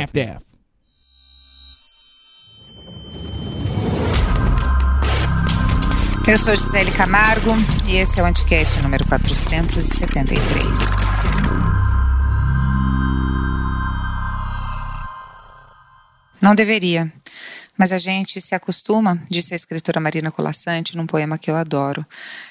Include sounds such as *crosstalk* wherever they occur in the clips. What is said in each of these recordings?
half-daff. Eu sou Gisele Camargo e esse é o Anticast número 473. Não deveria, mas a gente se acostuma, disse a escritora Marina Colassante num poema que eu adoro.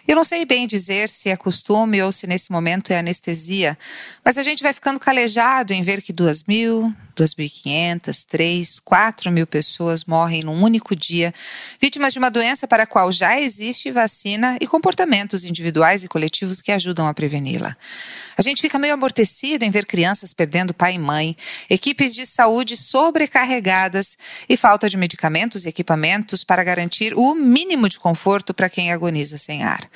Eu não sei bem dizer se é costume ou se nesse momento é anestesia, mas a gente vai ficando calejado em ver que duas mil, 2.500, 3, 4 mil pessoas morrem num único dia, vítimas de uma doença para a qual já existe vacina e comportamentos individuais e coletivos que ajudam a preveni-la. A gente fica meio amortecido em ver crianças perdendo pai e mãe, equipes de saúde sobrecarregadas e falta de medicamentos e equipamentos para garantir o mínimo de conforto para quem agoniza sem ar.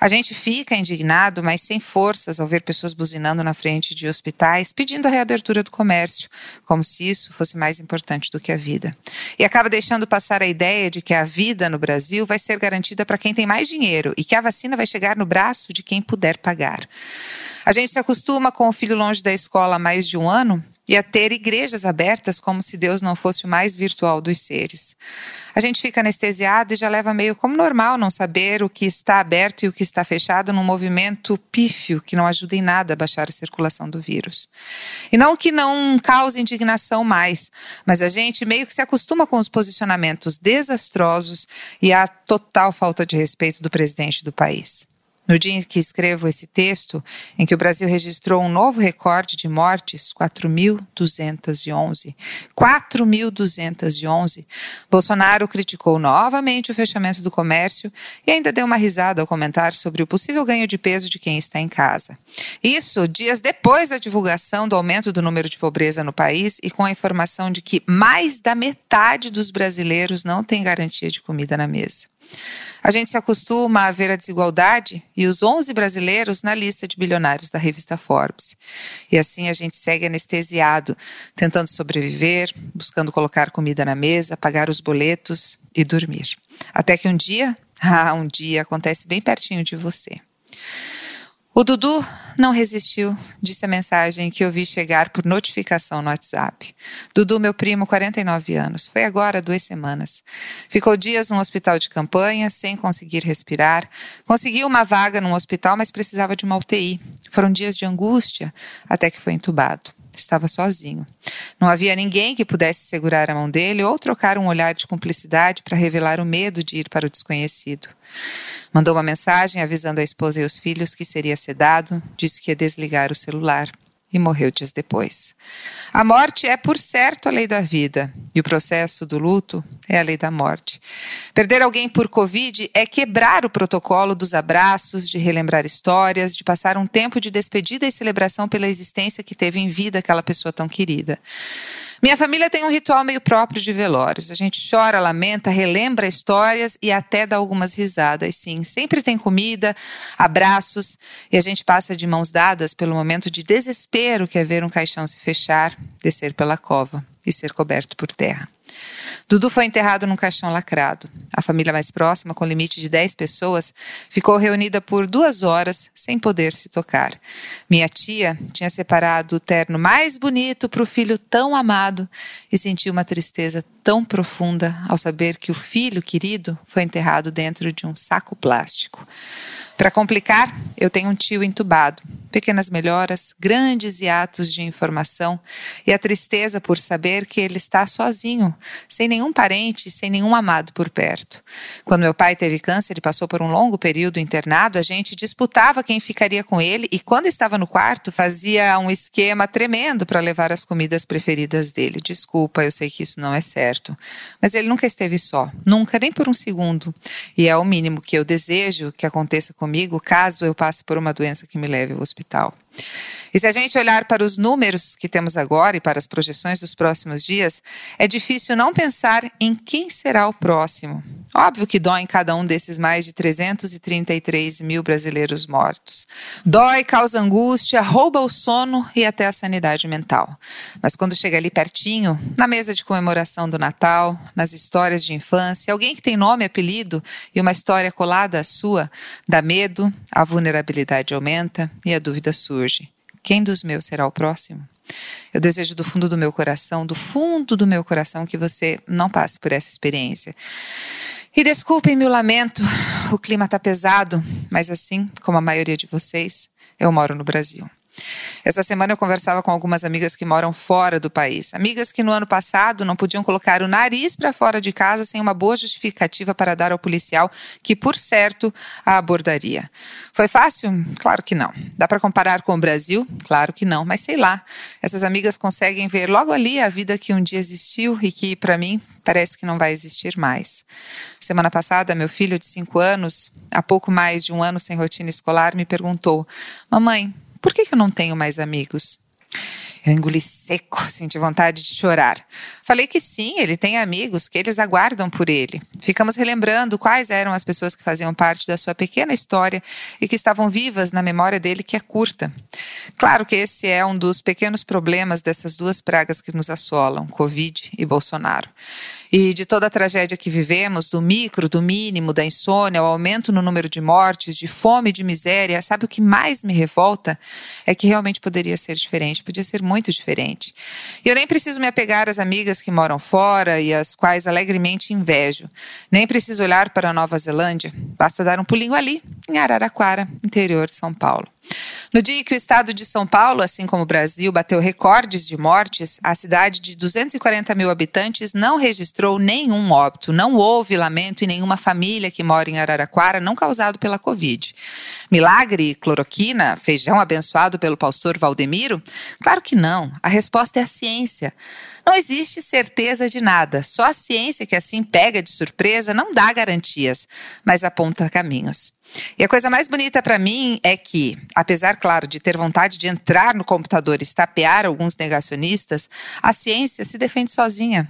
A gente fica indignado, mas sem forças ao ver pessoas buzinando na frente de hospitais pedindo a reabertura do comércio, como se isso fosse mais importante do que a vida. E acaba deixando passar a ideia de que a vida no Brasil vai ser garantida para quem tem mais dinheiro e que a vacina vai chegar no braço de quem puder pagar. A gente se acostuma com o filho longe da escola há mais de um ano e a ter igrejas abertas como se Deus não fosse o mais virtual dos seres. A gente fica anestesiado e já leva meio como normal não saber o que está aberto e o que está fechado num movimento pífio que não ajuda em nada a baixar a circulação do vírus. E não que não cause indignação mais, mas a gente meio que se acostuma com os posicionamentos desastrosos e a total falta de respeito do presidente do país. No dia em que escrevo esse texto, em que o Brasil registrou um novo recorde de mortes, 4.211, 4.211, Bolsonaro criticou novamente o fechamento do comércio e ainda deu uma risada ao comentar sobre o possível ganho de peso de quem está em casa. Isso dias depois da divulgação do aumento do número de pobreza no país e com a informação de que mais da metade dos brasileiros não tem garantia de comida na mesa. A gente se acostuma a ver a desigualdade e os 11 brasileiros na lista de bilionários da revista Forbes. E assim a gente segue anestesiado, tentando sobreviver, buscando colocar comida na mesa, pagar os boletos e dormir. Até que um dia, *laughs* ah, um dia acontece bem pertinho de você. O Dudu não resistiu, disse a mensagem que eu vi chegar por notificação no WhatsApp. Dudu, meu primo, 49 anos. Foi agora duas semanas. Ficou dias num hospital de campanha, sem conseguir respirar. Conseguiu uma vaga num hospital, mas precisava de uma UTI. Foram dias de angústia, até que foi entubado estava sozinho. Não havia ninguém que pudesse segurar a mão dele ou trocar um olhar de cumplicidade para revelar o medo de ir para o desconhecido. Mandou uma mensagem avisando a esposa e os filhos que seria sedado, disse que ia desligar o celular e morreu dias depois. A morte é, por certo, a lei da vida, e o processo do luto é a lei da morte. Perder alguém por Covid é quebrar o protocolo dos abraços, de relembrar histórias, de passar um tempo de despedida e celebração pela existência que teve em vida aquela pessoa tão querida. Minha família tem um ritual meio próprio de velórios. A gente chora, lamenta, relembra histórias e até dá algumas risadas, sim. Sempre tem comida, abraços e a gente passa de mãos dadas pelo momento de desespero que é ver um caixão se fechar, descer pela cova e ser coberto por terra. Dudu foi enterrado num caixão lacrado. A família mais próxima, com limite de 10 pessoas, ficou reunida por duas horas sem poder se tocar. Minha tia tinha separado o terno mais bonito para o filho tão amado e sentiu uma tristeza tão profunda ao saber que o filho querido foi enterrado dentro de um saco plástico. Para complicar, eu tenho um tio entubado. Pequenas melhoras, grandes hiatos de informação e a tristeza por saber que ele está sozinho, sem nenhum parente, sem nenhum amado por perto. Quando meu pai teve câncer e passou por um longo período internado, a gente disputava quem ficaria com ele e, quando estava no quarto, fazia um esquema tremendo para levar as comidas preferidas dele. Desculpa, eu sei que isso não é certo. Mas ele nunca esteve só, nunca, nem por um segundo. E é o mínimo que eu desejo que aconteça comigo comigo caso eu passe por uma doença que me leve ao hospital. E se a gente olhar para os números que temos agora e para as projeções dos próximos dias, é difícil não pensar em quem será o próximo. Óbvio que dói em cada um desses mais de 333 mil brasileiros mortos. Dói, causa angústia, rouba o sono e até a sanidade mental. Mas quando chega ali pertinho, na mesa de comemoração do Natal, nas histórias de infância, alguém que tem nome, apelido e uma história colada à sua, dá medo, a vulnerabilidade aumenta e a dúvida surge. Quem dos meus será o próximo? Eu desejo do fundo do meu coração, do fundo do meu coração, que você não passe por essa experiência. E desculpem meu lamento, o clima está pesado, mas assim como a maioria de vocês, eu moro no Brasil. Essa semana eu conversava com algumas amigas que moram fora do país. Amigas que no ano passado não podiam colocar o nariz para fora de casa sem uma boa justificativa para dar ao policial, que por certo a abordaria. Foi fácil? Claro que não. Dá para comparar com o Brasil? Claro que não, mas sei lá. Essas amigas conseguem ver logo ali a vida que um dia existiu e que, para mim, parece que não vai existir mais. Semana passada, meu filho de 5 anos, há pouco mais de um ano sem rotina escolar, me perguntou: Mamãe, por que, que eu não tenho mais amigos? Eu engoli seco, *laughs* senti vontade de chorar. Falei que sim, ele tem amigos, que eles aguardam por ele. Ficamos relembrando quais eram as pessoas que faziam parte da sua pequena história e que estavam vivas na memória dele, que é curta. Claro que esse é um dos pequenos problemas dessas duas pragas que nos assolam, Covid e Bolsonaro e de toda a tragédia que vivemos, do micro, do mínimo, da insônia, o aumento no número de mortes, de fome, de miséria, sabe o que mais me revolta? É que realmente poderia ser diferente, podia ser muito diferente. E eu nem preciso me apegar às amigas que moram fora e as quais alegremente invejo. Nem preciso olhar para a Nova Zelândia, basta dar um pulinho ali, em Araraquara, interior de São Paulo. No dia que o estado de São Paulo, assim como o Brasil, bateu recordes de mortes, a cidade de 240 mil habitantes não registrou nenhum óbito. Não houve lamento em nenhuma família que mora em Araraquara, não causado pela Covid. Milagre, cloroquina, feijão abençoado pelo pastor Valdemiro? Claro que não. A resposta é a ciência. Não existe certeza de nada. Só a ciência que assim pega de surpresa não dá garantias, mas aponta caminhos. E a coisa mais bonita para mim é que, apesar, claro, de ter vontade de entrar no computador e estapear alguns negacionistas, a ciência se defende sozinha.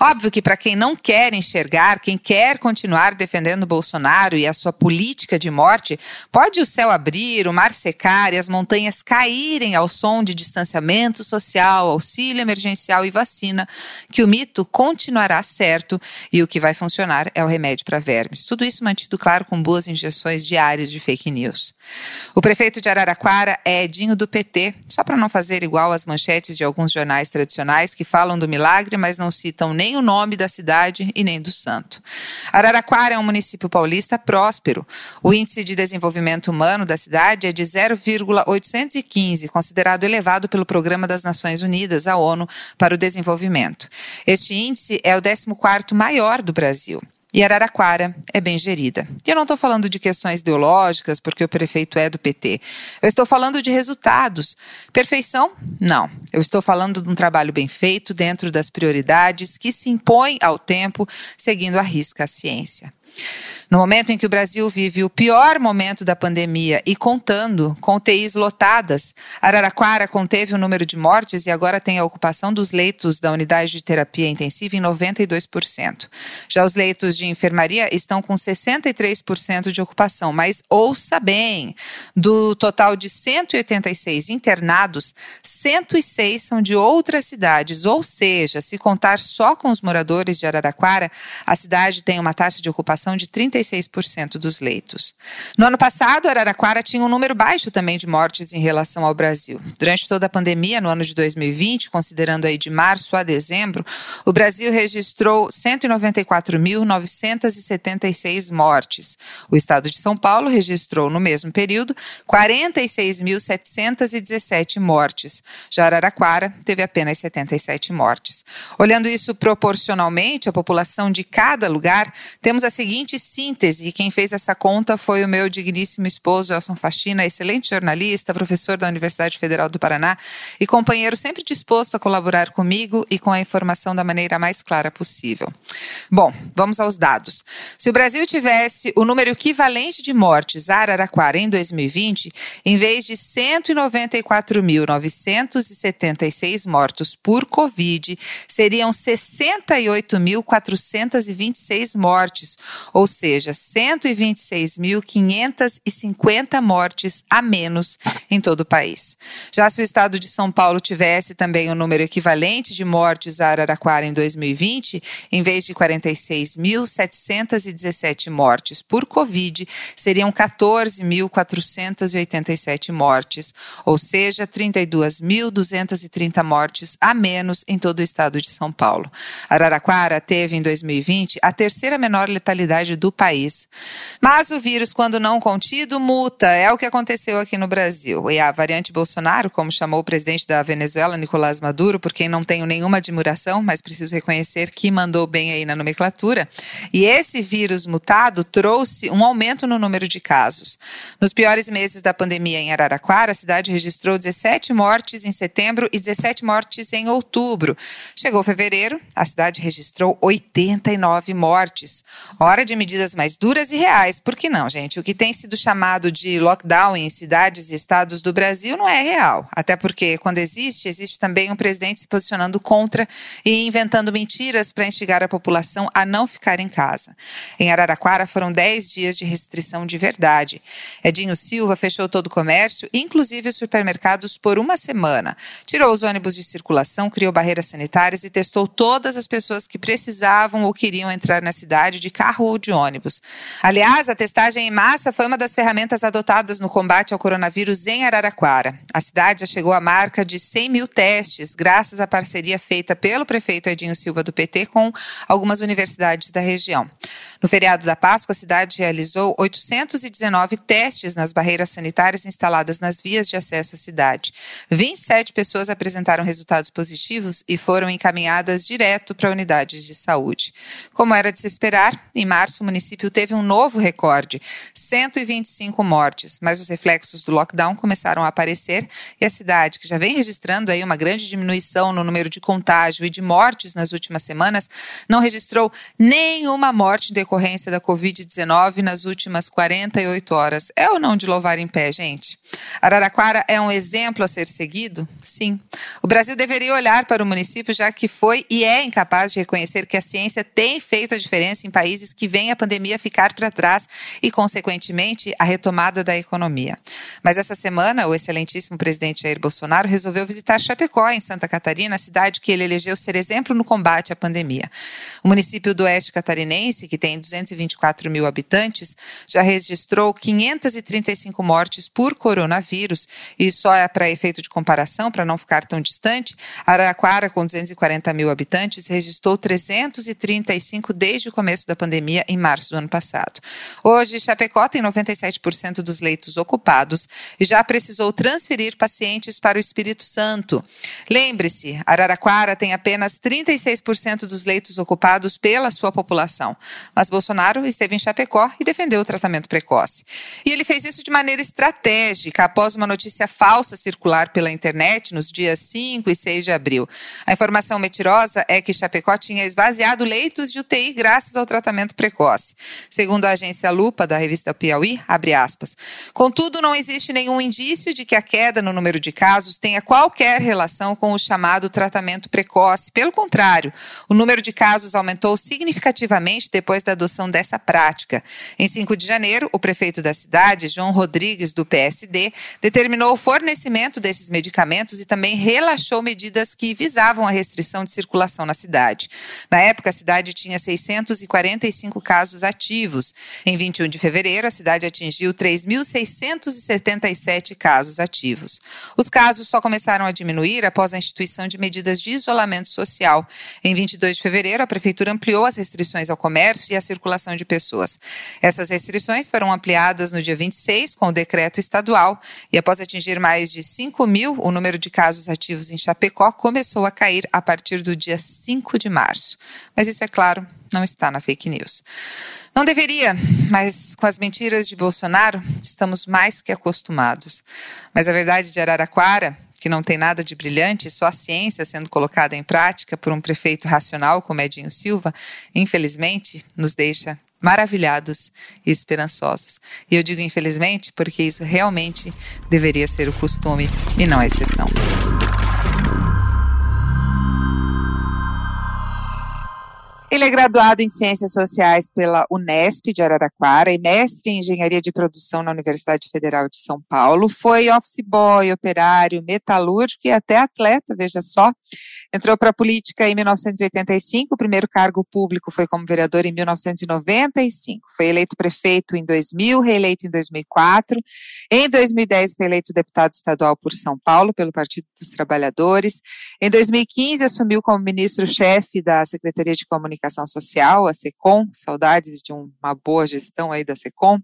Óbvio que para quem não quer enxergar, quem quer continuar defendendo Bolsonaro e a sua política de morte, pode o céu abrir, o mar secar e as montanhas caírem ao som de distanciamento social, auxílio emergencial e vacina, que o mito continuará certo e o que vai funcionar é o remédio para vermes. Tudo isso mantido, claro, com boas injeções diárias de fake news. O prefeito de Araraquara é Edinho do PT, só para não fazer igual às manchetes de alguns jornais tradicionais que falam do milagre, mas não citam nem o nome da cidade e nem do santo. Araraquara é um município paulista próspero. O índice de desenvolvimento humano da cidade é de 0,815, considerado elevado pelo Programa das Nações Unidas, a ONU, para o Desenvolvimento. Este índice é o 14º maior do Brasil. E Araraquara é bem gerida. E eu não estou falando de questões ideológicas, porque o prefeito é do PT. Eu estou falando de resultados. Perfeição? Não. Eu estou falando de um trabalho bem feito dentro das prioridades que se impõe ao tempo, seguindo a risca a ciência. No momento em que o Brasil vive o pior momento da pandemia e contando com UTIs lotadas, Araraquara conteve o número de mortes e agora tem a ocupação dos leitos da unidade de terapia intensiva em 92%. Já os leitos de enfermaria estão com 63% de ocupação, mas ouça bem, do total de 186 internados, 106 são de outras cidades, ou seja, se contar só com os moradores de Araraquara, a cidade tem uma taxa de ocupação de 30 36% dos leitos. No ano passado, Araraquara tinha um número baixo também de mortes em relação ao Brasil. Durante toda a pandemia, no ano de 2020, considerando aí de março a dezembro, o Brasil registrou 194.976 mortes. O estado de São Paulo registrou, no mesmo período, 46.717 mortes. Já Araraquara teve apenas 77 mortes. Olhando isso proporcionalmente à população de cada lugar, temos a seguinte síntese, quem fez essa conta foi o meu digníssimo esposo, Elson Faxina, excelente jornalista, professor da Universidade Federal do Paraná e companheiro sempre disposto a colaborar comigo e com a informação da maneira mais clara possível. Bom, vamos aos dados. Se o Brasil tivesse o número equivalente de mortes a Araraquara em 2020, em vez de 194.976 mortos por Covid, seriam 68.426 mortes, ou seja, seja, 126.550 mortes a menos em todo o país. Já se o estado de São Paulo tivesse também o um número equivalente de mortes a Araraquara em 2020, em vez de 46.717 mortes por Covid, seriam 14.487 mortes, ou seja, 32.230 mortes a menos em todo o estado de São Paulo. Araraquara teve em 2020 a terceira menor letalidade do país. Mas o vírus, quando não contido, muta. É o que aconteceu aqui no Brasil. E a variante Bolsonaro, como chamou o presidente da Venezuela, Nicolás Maduro, por quem não tenho nenhuma admiração, mas preciso reconhecer que mandou bem aí na nomenclatura. E esse vírus mutado trouxe um aumento no número de casos. Nos piores meses da pandemia em Araraquara, a cidade registrou 17 mortes em setembro e 17 mortes em outubro. Chegou fevereiro, a cidade registrou 89 mortes. Hora de medidas mais duras e reais. Por que não, gente? O que tem sido chamado de lockdown em cidades e estados do Brasil não é real. Até porque, quando existe, existe também um presidente se posicionando contra e inventando mentiras para instigar a população a não ficar em casa. Em Araraquara foram 10 dias de restrição de verdade. Edinho Silva fechou todo o comércio, inclusive os supermercados, por uma semana. Tirou os ônibus de circulação, criou barreiras sanitárias e testou todas as pessoas que precisavam ou queriam entrar na cidade de carro ou de ônibus. Aliás, a testagem em massa foi uma das ferramentas adotadas no combate ao coronavírus em Araraquara. A cidade já chegou à marca de 100 mil testes, graças à parceria feita pelo prefeito Edinho Silva do PT com algumas universidades da região. No feriado da Páscoa, a cidade realizou 819 testes nas barreiras sanitárias instaladas nas vias de acesso à cidade. 27 pessoas apresentaram resultados positivos e foram encaminhadas direto para unidades de saúde. Como era de se esperar, em março o município teve um novo recorde, 125 mortes, mas os reflexos do lockdown começaram a aparecer e a cidade, que já vem registrando aí uma grande diminuição no número de contágio e de mortes nas últimas semanas, não registrou nenhuma morte em decorrência da Covid-19 nas últimas 48 horas. É ou não de louvar em pé, gente? Araraquara é um exemplo a ser seguido? Sim. O Brasil deveria olhar para o município, já que foi e é incapaz de reconhecer que a ciência tem feito a diferença em países que veem a pandemia ficar para trás e, consequentemente, a retomada da economia. Mas essa semana, o excelentíssimo presidente Jair Bolsonaro resolveu visitar Chapecó, em Santa Catarina, a cidade que ele elegeu ser exemplo no combate à pandemia. O município do oeste catarinense, que tem 224 mil habitantes, já registrou 535 mortes por coronavírus. E só é para efeito de comparação, para não ficar tão distante, Araraquara, com 240 mil habitantes, registrou 335 desde o começo da pandemia, em março do ano passado. Hoje, Chapecó tem 97% dos leitos ocupados e já precisou transferir pacientes para o Espírito Santo. Lembre-se, Araraquara tem apenas 36% dos leitos ocupados pela sua população. Mas Bolsonaro esteve em Chapecó e defendeu o tratamento precoce. E ele fez isso de maneira estratégica, após uma notícia falsa circular pela internet nos dias 5 e 6 de abril. A informação mentirosa é que Chapecó tinha esvaziado leitos de UTI graças ao tratamento precoce. Segundo a agência Lupa, da revista Piauí, abre aspas. Contudo, não existe nenhum indício de que a queda no número de casos tenha qualquer relação com o chamado tratamento precoce. Pelo contrário, o número de casos aumentou significativamente depois da adoção dessa prática. Em 5 de janeiro, o prefeito da cidade, João Rodrigues, do PSD, determinou o fornecimento desses medicamentos e também relaxou medidas que visavam a restrição de circulação na cidade. Na época, a cidade tinha 645 casos ativos. Em 21 de fevereiro, a cidade atingiu 3.677 casos ativos. Os casos só começaram a diminuir após a instituição de medidas de isolamento social. Em 22 de fevereiro, a prefeitura ampliou as restrições ao comércio e à circulação de pessoas. Essas restrições foram ampliadas no dia 26 com o decreto estadual e após atingir mais de 5 mil, o número de casos ativos em Chapecó começou a cair a partir do dia 5 de março. Mas isso, é claro, não está na fake news. Não deveria, mas com as mentiras de Bolsonaro estamos mais que acostumados. Mas a verdade de Araraquara, que não tem nada de brilhante, só a ciência sendo colocada em prática por um prefeito racional como Edinho Silva, infelizmente nos deixa maravilhados e esperançosos. E eu digo infelizmente porque isso realmente deveria ser o costume e não a exceção. Ele é graduado em Ciências Sociais pela Unesp de Araraquara e mestre em Engenharia de Produção na Universidade Federal de São Paulo. Foi office boy, operário, metalúrgico e até atleta, veja só. Entrou para a política em 1985, o primeiro cargo público foi como vereador em 1995. Foi eleito prefeito em 2000, reeleito em 2004. Em 2010 foi eleito deputado estadual por São Paulo pelo Partido dos Trabalhadores. Em 2015 assumiu como ministro-chefe da Secretaria de Comunicação Social, a SECOM. Saudades de uma boa gestão aí da SECOM.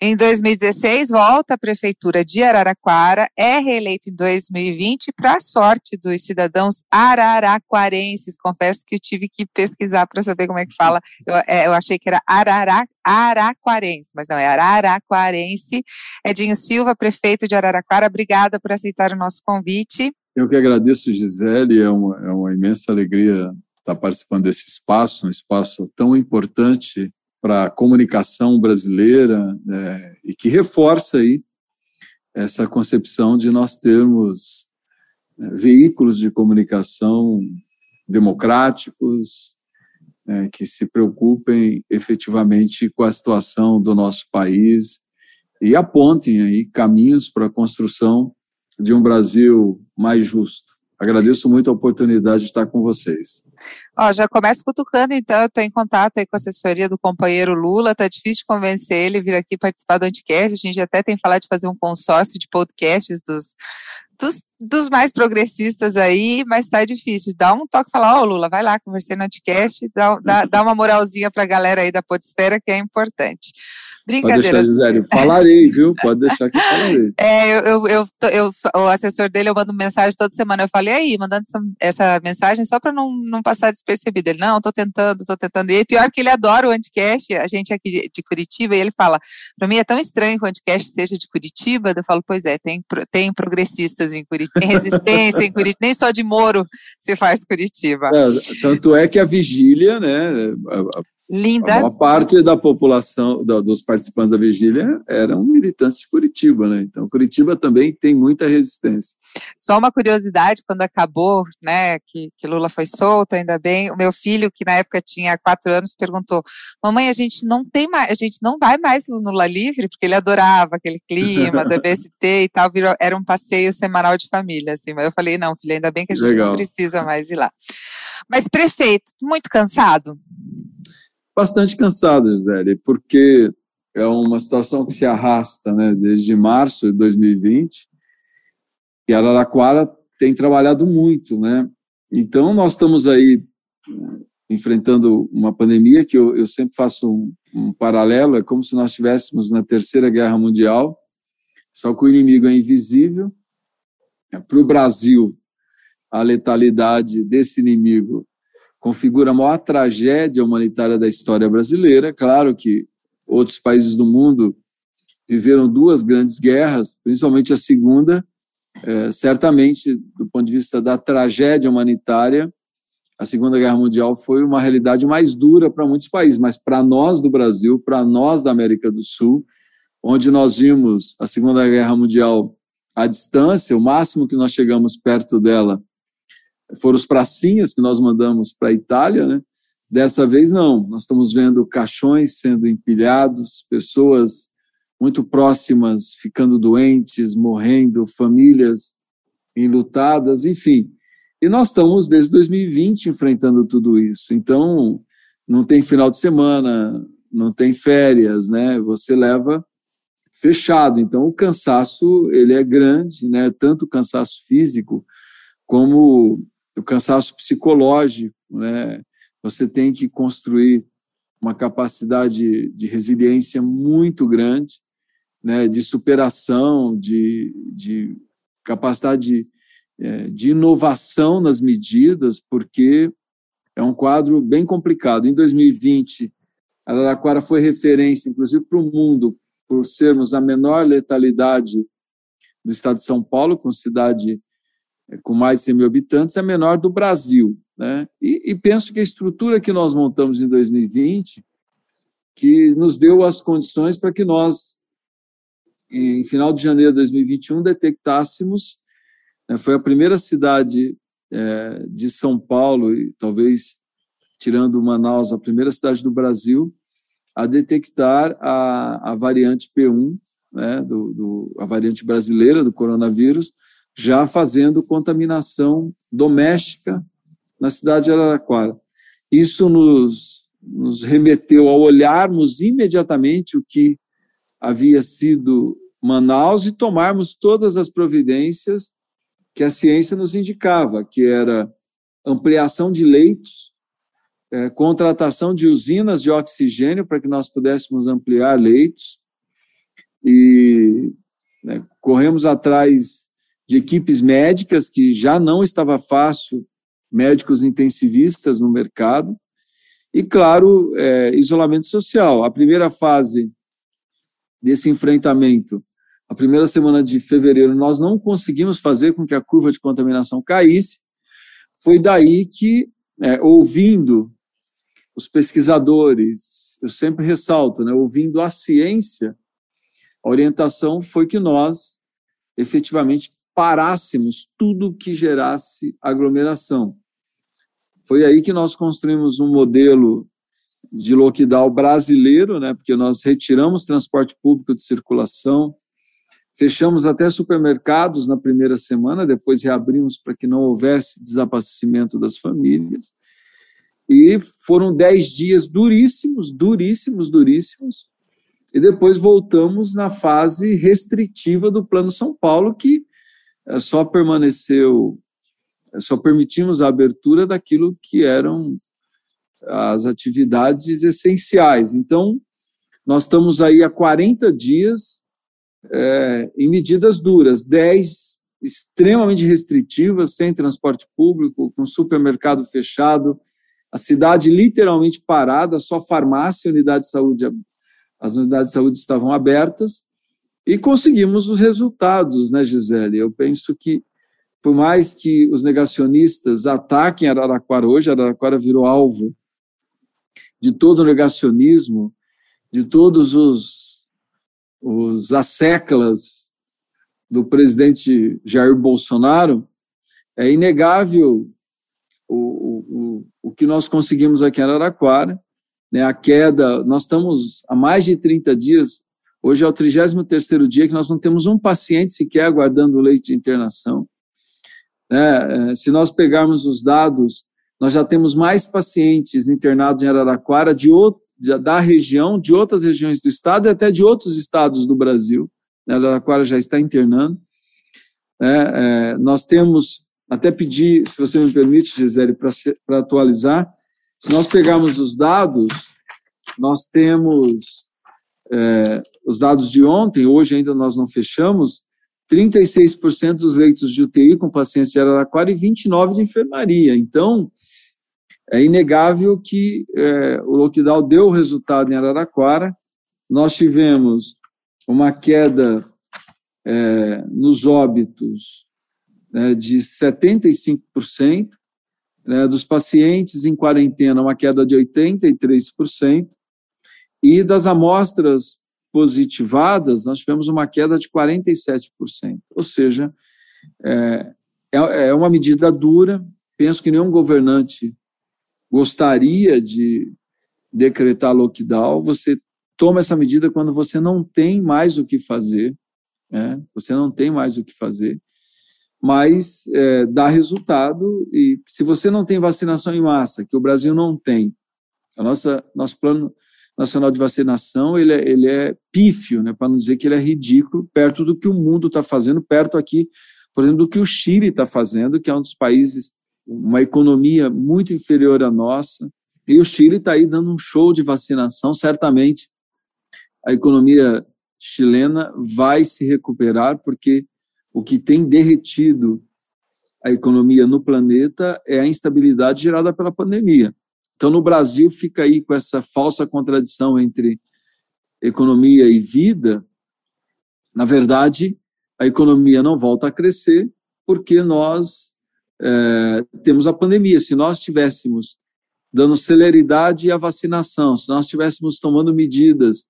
Em 2016 volta à prefeitura de Araraquara, é reeleito em 2020 para a sorte dos cidadãos araraquarenses. Confesso que eu tive que pesquisar para saber como é que fala. Eu, é, eu achei que era arara, araquarense, mas não, é araraquarense. Edinho Silva, prefeito de Araraquara, obrigada por aceitar o nosso convite. Eu que agradeço, Gisele, é uma, é uma imensa alegria estar participando desse espaço, um espaço tão importante para a comunicação brasileira é, e que reforça aí essa concepção de nós termos veículos de comunicação democráticos, é, que se preocupem efetivamente com a situação do nosso país e apontem aí caminhos para a construção de um Brasil mais justo. Agradeço muito a oportunidade de estar com vocês. Ó, já começo cutucando, então, eu estou em contato aí com a assessoria do companheiro Lula, tá difícil convencer ele vir aqui participar do Anticast, a gente até tem falado de fazer um consórcio de podcasts dos, dos, dos mais progressistas aí, mas tá difícil. Dá um toque e falar, ó, oh, Lula, vai lá, conversei no Anticast, dá, dá, dá uma moralzinha para a galera aí da Podesfera, que é importante. Brincadeira. Pode deixar, Gisele. Falarei, viu? Pode deixar que eu falarei. *laughs* É, eu, eu, eu, eu, o assessor dele, eu mando mensagem toda semana. Eu falei, aí, mandando essa, essa mensagem só para não, não passar despercebido. Ele, não, tô tentando, tô tentando. E pior que ele adora o Anticast, a gente aqui de Curitiba, e ele fala, para mim é tão estranho que o Anticast seja de Curitiba. Eu falo, pois é, tem, tem progressistas em Curitiba, tem resistência em Curitiba, nem só de Moro se faz Curitiba. É, tanto é que a vigília, né, Linda. Uma parte da população, da, dos participantes da vigília, eram militantes de Curitiba, né? Então, Curitiba também tem muita resistência. Só uma curiosidade, quando acabou, né, que, que Lula foi solto, ainda bem, o meu filho, que na época tinha quatro anos, perguntou: Mamãe, a gente não tem mais, a gente não vai mais no Lula Livre, porque ele adorava aquele clima *laughs* da BST e tal, virou, era um passeio semanal de família, assim. Mas eu falei: não, filho, ainda bem que a gente Legal. não precisa mais ir lá. Mas, prefeito, muito cansado? Bastante cansado, Gisele, porque é uma situação que se arrasta né, desde março de 2020 e Araraquara tem trabalhado muito, né? Então, nós estamos aí eh, enfrentando uma pandemia que eu, eu sempre faço um, um, paralelo, é como se nós estivéssemos na Terceira Guerra Mundial, só que o inimigo é invisível. É, Para o Brasil, a letalidade desse inimigo configura a maior tragédia humanitária da história brasileira. Claro que outros países do mundo viveram duas grandes guerras, principalmente a segunda, é, certamente, do ponto de vista da tragédia humanitária, a Segunda Guerra Mundial foi uma realidade mais dura para muitos países, mas para nós do Brasil, para nós da América do Sul, onde nós vimos a Segunda Guerra Mundial à distância, o máximo que nós chegamos perto dela foram os pracinhas que nós mandamos para a Itália, né? Dessa vez não, nós estamos vendo caixões sendo empilhados, pessoas muito próximas ficando doentes, morrendo, famílias enlutadas, enfim. E nós estamos desde 2020 enfrentando tudo isso. Então, não tem final de semana, não tem férias, né? Você leva fechado. Então, o cansaço ele é grande, né? Tanto o cansaço físico como o cansaço psicológico, né? Você tem que construir uma capacidade de resiliência muito grande, né? De superação, de, de capacidade de, é, de inovação nas medidas, porque é um quadro bem complicado. Em 2020, Araraquara foi referência, inclusive, para o mundo, por sermos a menor letalidade do estado de São Paulo, com cidade com mais de 100 mil habitantes, é a menor do Brasil. Né? E, e, penso que a estrutura que nós montamos em 2020, que nos deu as condições para que nós, em final de janeiro de 2021, detectássemos, né, foi a primeira cidade é, de São Paulo, e talvez tirando Manaus, a primeira cidade do Brasil, a detectar a, a variante P1, né, do, do, a variante brasileira do coronavírus, já fazendo contaminação doméstica na cidade de Araraquara. Isso nos, nos remeteu a olharmos imediatamente o que havia sido Manaus e tomarmos todas as providências que a ciência nos indicava, que era ampliação de leitos, é, contratação de usinas de oxigênio para que nós pudéssemos ampliar leitos, e né, corremos atrás de equipes médicas, que já não estava fácil, médicos intensivistas no mercado, e, claro, é, isolamento social. A primeira fase desse enfrentamento, a primeira semana de fevereiro, nós não conseguimos fazer com que a curva de contaminação caísse. Foi daí que, é, ouvindo os pesquisadores, eu sempre ressalto, né, ouvindo a ciência, a orientação foi que nós efetivamente parássemos tudo que gerasse aglomeração. Foi aí que nós construímos um modelo de lockdown brasileiro, né, porque nós retiramos transporte público de circulação, fechamos até supermercados na primeira semana, depois reabrimos para que não houvesse desabastecimento das famílias. E foram dez dias duríssimos, duríssimos, duríssimos, e depois voltamos na fase restritiva do Plano São Paulo, que só permaneceu, eh, só permitimos a abertura daquilo que eram as atividades essenciais. Então, nós estamos aí há 40 dias é, em medidas duras, 10 extremamente restritivas, sem transporte público, com supermercado fechado, a cidade literalmente parada, só farmácia unidade de saúde as unidades de saúde estavam abertas e conseguimos os resultados, né, Gisele? Eu penso que, por mais que os negacionistas ataquem Araraquara hoje, Araraquara virou alvo de todo o negacionismo, de todos os, os asseclas do presidente Jair Bolsonaro, é inegável o, o, o que nós conseguimos aqui em Araraquara, né, a queda, nós estamos há mais de 30 dias, hoje é o 33º dia que nós não temos um paciente sequer aguardando o leite de internação. Né, é, se nós pegarmos os dados, nós já temos mais pacientes internados em Araraquara de outro, da região, de outras regiões do estado e até de outros estados do Brasil. Né, Araraquara já está internando. É, é, nós temos, até pedir, se você me permite, Gisele, para atualizar, se nós pegarmos os dados, nós temos é, os dados de ontem, hoje ainda nós não fechamos, 36% dos leitos de UTI com pacientes de Araraquara e 29% de enfermaria. Então, é inegável que é, o lockdown deu resultado em Araraquara. Nós tivemos uma queda é, nos óbitos né, de 75%, né, dos pacientes em quarentena, uma queda de 83%, e das amostras positivadas, nós tivemos uma queda de 47%. Ou seja, é, é, é uma medida dura, penso que nenhum governante gostaria de decretar lockdown, você toma essa medida quando você não tem mais o que fazer, né? você não tem mais o que fazer, mas é, dá resultado. E se você não tem vacinação em massa, que o Brasil não tem, a nossa nosso plano nacional de vacinação ele é, ele é pífio, né, para não dizer que ele é ridículo, perto do que o mundo está fazendo, perto aqui, por exemplo, do que o Chile está fazendo, que é um dos países uma economia muito inferior à nossa. E o Chile está aí dando um show de vacinação, certamente a economia chilena vai se recuperar, porque o que tem derretido a economia no planeta é a instabilidade gerada pela pandemia. Então, no Brasil, fica aí com essa falsa contradição entre economia e vida. Na verdade, a economia não volta a crescer porque nós é, temos a pandemia. Se nós tivéssemos dando celeridade à vacinação, se nós estivéssemos tomando medidas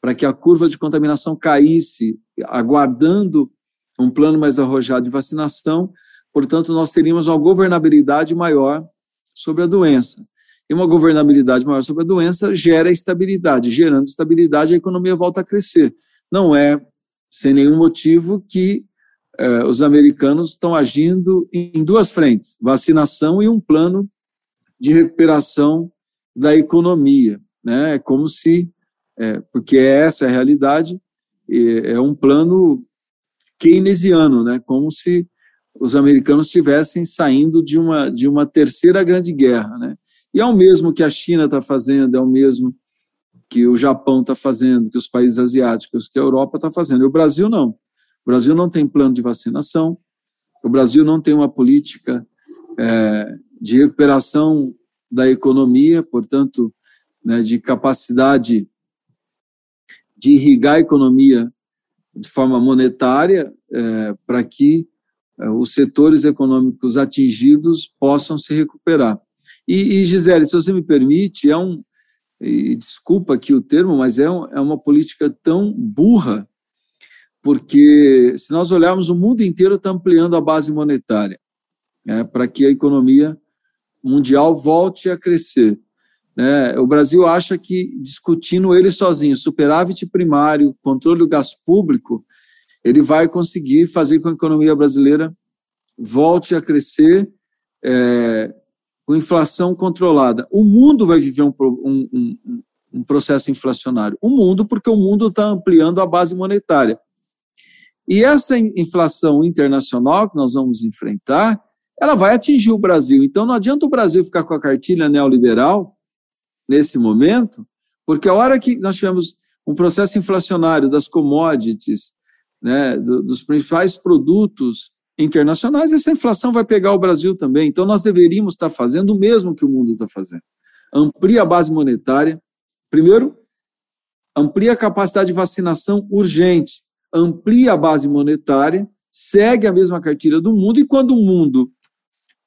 para que a curva de contaminação caísse, aguardando um plano mais arrojado de vacinação, portanto, nós teríamos uma governabilidade maior sobre a doença. E uma governabilidade maior sobre a doença gera estabilidade. Gerando estabilidade, a economia volta a crescer. Não é sem nenhum motivo que eh, os americanos estão agindo em duas frentes: vacinação e um plano de recuperação da economia. Né? É como se, é, porque essa é a realidade, é um plano keynesiano, né? como se os americanos estivessem saindo de uma, de uma terceira grande guerra. Né? E é o mesmo que a China está fazendo, é o mesmo que o Japão está fazendo, que os países asiáticos, que a Europa está fazendo. E o Brasil não. O Brasil não tem plano de vacinação, o Brasil não tem uma política é, de recuperação da economia, portanto, né, de capacidade de irrigar a economia de forma monetária é, para que é, os setores econômicos atingidos possam se recuperar. E, e, Gisele, se você me permite, é um, e desculpa aqui o termo, mas é, um, é uma política tão burra porque se nós olharmos, o mundo inteiro está ampliando a base monetária né, para que a economia mundial volte a crescer. Né? O Brasil acha que, discutindo ele sozinho, superávit primário, controle do gasto público, ele vai conseguir fazer com que a economia brasileira volte a crescer é, com inflação controlada. O mundo vai viver um, um, um, um processo inflacionário. O mundo, porque o mundo está ampliando a base monetária. E essa inflação internacional que nós vamos enfrentar, ela vai atingir o Brasil. Então não adianta o Brasil ficar com a cartilha neoliberal nesse momento, porque a hora que nós tivemos um processo inflacionário das commodities, né, dos principais produtos internacionais, essa inflação vai pegar o Brasil também. Então nós deveríamos estar fazendo o mesmo que o mundo está fazendo. Amplia a base monetária. Primeiro, amplia a capacidade de vacinação urgente amplia a base monetária, segue a mesma cartilha do mundo, e quando o mundo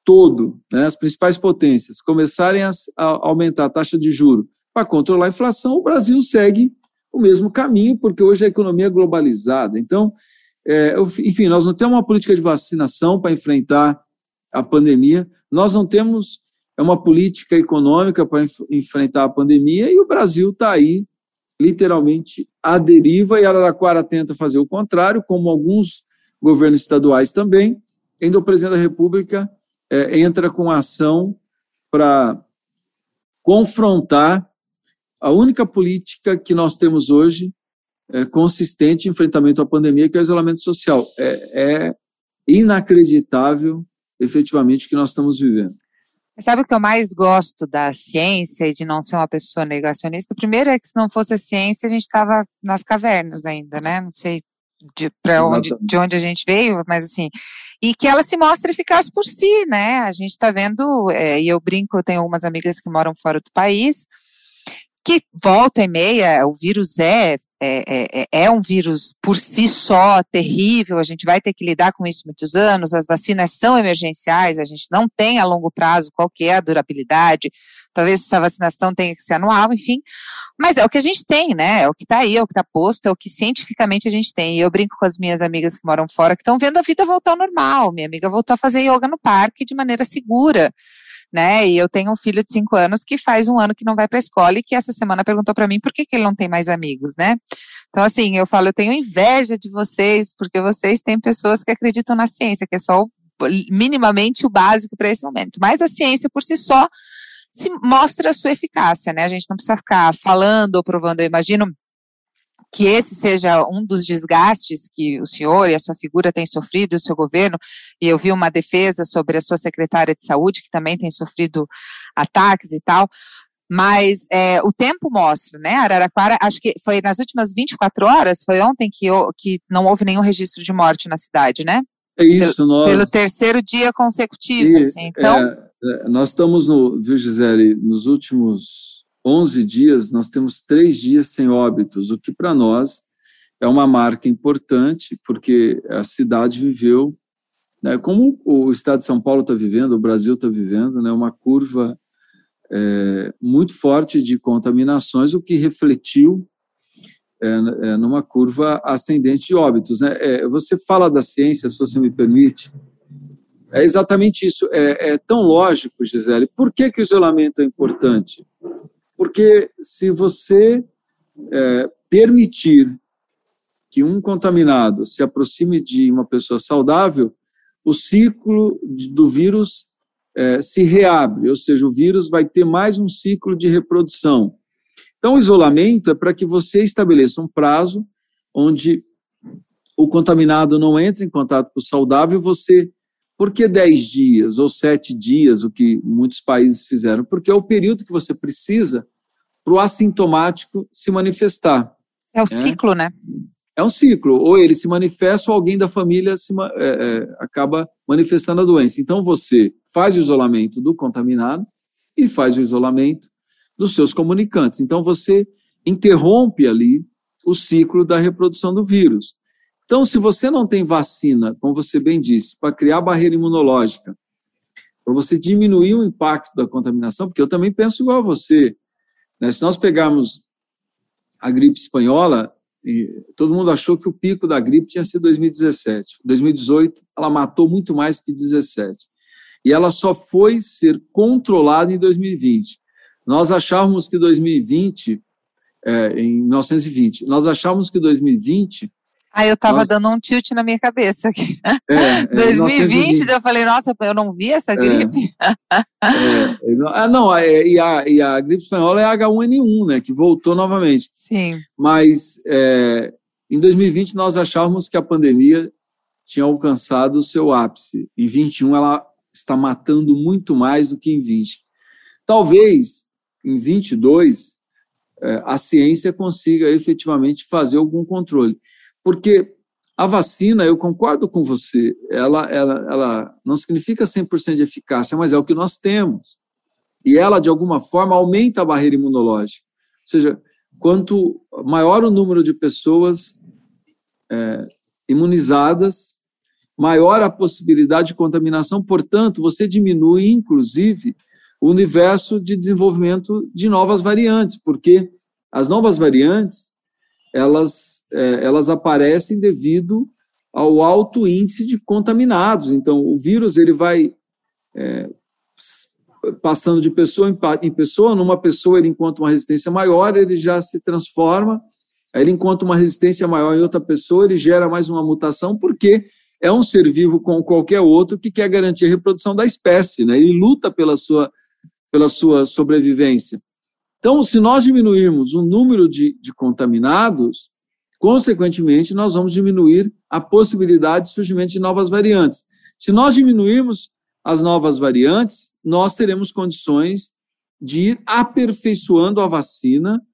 todo, né, as principais potências, começarem a, aumentar a taxa de juro para controlar a inflação, o Brasil segue o mesmo caminho, porque hoje a economia é globalizada. Então, é, enfim, nós não temos uma política de vacinação para enfrentar a pandemia, nós não temos é uma política econômica para enf enfrentar a pandemia e o Brasil está aí literalmente à deriva e Araraquara tenta fazer o contrário, como alguns governos estaduais também. Ainda o presidente da República é, entra com ação para confrontar a única política que nós temos hoje é, consistente em enfrentamento à pandemia, que é o isolamento social. É, é inacreditável, efetivamente, o que nós estamos vivendo. Sabe o que eu mais gosto da ciência e de não ser uma pessoa negacionista? Primeiro é que se não fosse a ciência, a gente estava nas cavernas ainda, né? Não sei de, onde, de onde a gente veio, mas assim, e que ela se mostra eficaz por si, né? A gente está vendo, é, e eu brinco, eu tenho algumas amigas que moram fora do país, que volta e meia, o vírus é é, é, é, é, um vírus por si só terrível, a gente vai ter que lidar com isso muitos anos, as vacinas são emergenciais, a gente não tem a longo prazo qual que é a durabilidade, talvez essa vacinação tenha que ser anual, enfim, mas é o que a gente tem, né, é o que está aí, é o que está posto, é o que cientificamente a gente tem, e eu brinco com as minhas amigas que moram fora, que estão vendo a vida voltar ao normal, minha amiga voltou a fazer yoga no parque de maneira segura, né? E eu tenho um filho de cinco anos que faz um ano que não vai para a escola e que essa semana perguntou para mim por que, que ele não tem mais amigos, né? Então, assim, eu falo, eu tenho inveja de vocês, porque vocês têm pessoas que acreditam na ciência, que é só o, minimamente o básico para esse momento. Mas a ciência por si só se mostra a sua eficácia, né? A gente não precisa ficar falando ou provando. Eu imagino que esse seja um dos desgastes que o senhor e a sua figura têm sofrido, o seu governo, e eu vi uma defesa sobre a sua secretária de saúde, que também tem sofrido ataques e tal, mas é, o tempo mostra, né? Araraquara, acho que foi nas últimas 24 horas, foi ontem que, que não houve nenhum registro de morte na cidade, né? É isso, pelo, nós... Pelo terceiro dia consecutivo, e, assim, então... É, é, nós estamos, no, viu, Gisele, nos últimos 11 dias, nós temos três dias sem óbitos, o que para nós é uma marca importante, porque a cidade viveu, né, como o estado de São Paulo está vivendo, o Brasil está vivendo, né, uma curva é, muito forte de contaminações, o que refletiu é, é, numa curva ascendente de óbitos. Né? É, você fala da ciência, se você me permite, É exatamente isso. É, é, tão lógico, Gisele. Por que, que o isolamento é importante? Porque se você é, permitir que um contaminado se aproxime de uma pessoa saudável, o ciclo do vírus é, se reabre, ou seja, o vírus vai ter mais um ciclo de reprodução. Então, o isolamento é para que você estabeleça um prazo onde o contaminado não entra em contato com o saudável, você. Por que 10 dias ou 7 dias, o que muitos países fizeram? Porque é o período que você precisa para o assintomático se manifestar. É o né? ciclo, né? É um ciclo. Ou ele se manifesta ou alguém da família se, é, é, acaba manifestando a doença. Então você faz o isolamento do contaminado e faz o isolamento dos seus comunicantes. Então você interrompe ali o ciclo da reprodução do vírus. Então, se você não tem vacina, como você bem disse, para criar barreira imunológica, para você diminuir o impacto da contaminação, porque eu também penso igual a você. Né? Se nós pegarmos a gripe espanhola, todo mundo achou que o pico da gripe tinha sido 2017. 2018, ela matou muito mais que 17. E ela só foi ser controlada em 2020. Nós achávamos que 2020, é, em 1920, nós achávamos que 2020 Aí eu estava dando um tilt na minha cabeça aqui. É, 2020, *laughs* é, eu falei, nossa, eu não vi essa é. gripe. É, é, ah, não, e, a, e a gripe espanhola é H1N1, né, que voltou novamente. Sim. Mas em 2020 nós achávamos que a pandemia tinha alcançado o seu ápice. Em 21 ela está matando muito mais do que em 20. Talvez em 22 a ciência consiga efetivamente fazer algum controle. Porque a vacina, eu concordo com você, ela, ela, ela não significa 100% de eficácia, mas é o que nós temos. E ela, de alguma forma, aumenta a barreira imunológica. Ou seja, quanto maior o número de pessoas é, imunizadas, maior a possibilidade de contaminação, portanto, você diminui, inclusive, o universo de desenvolvimento de novas variantes, porque as novas variantes elas, é, elas aparecem devido ao alto índice de contaminados. Então, o vírus ele vai é, passando de pessoa em pessoa. Numa pessoa ele encontra uma resistência maior, ele já se transforma. Aí ele encontra uma resistência maior em outra pessoa, ele gera mais uma mutação, porque é um ser vivo como qualquer outro que quer garantir a reprodução da espécie, né? Ele luta pela sua, pela sua sobrevivência. Então, se nós diminuirmos o número de, de contaminados, consequentemente, nós vamos diminuir a possibilidade de surgimento de novas variantes. Se nós diminuirmos as novas variantes, nós teremos condições de ir aperfeiçoando a vacina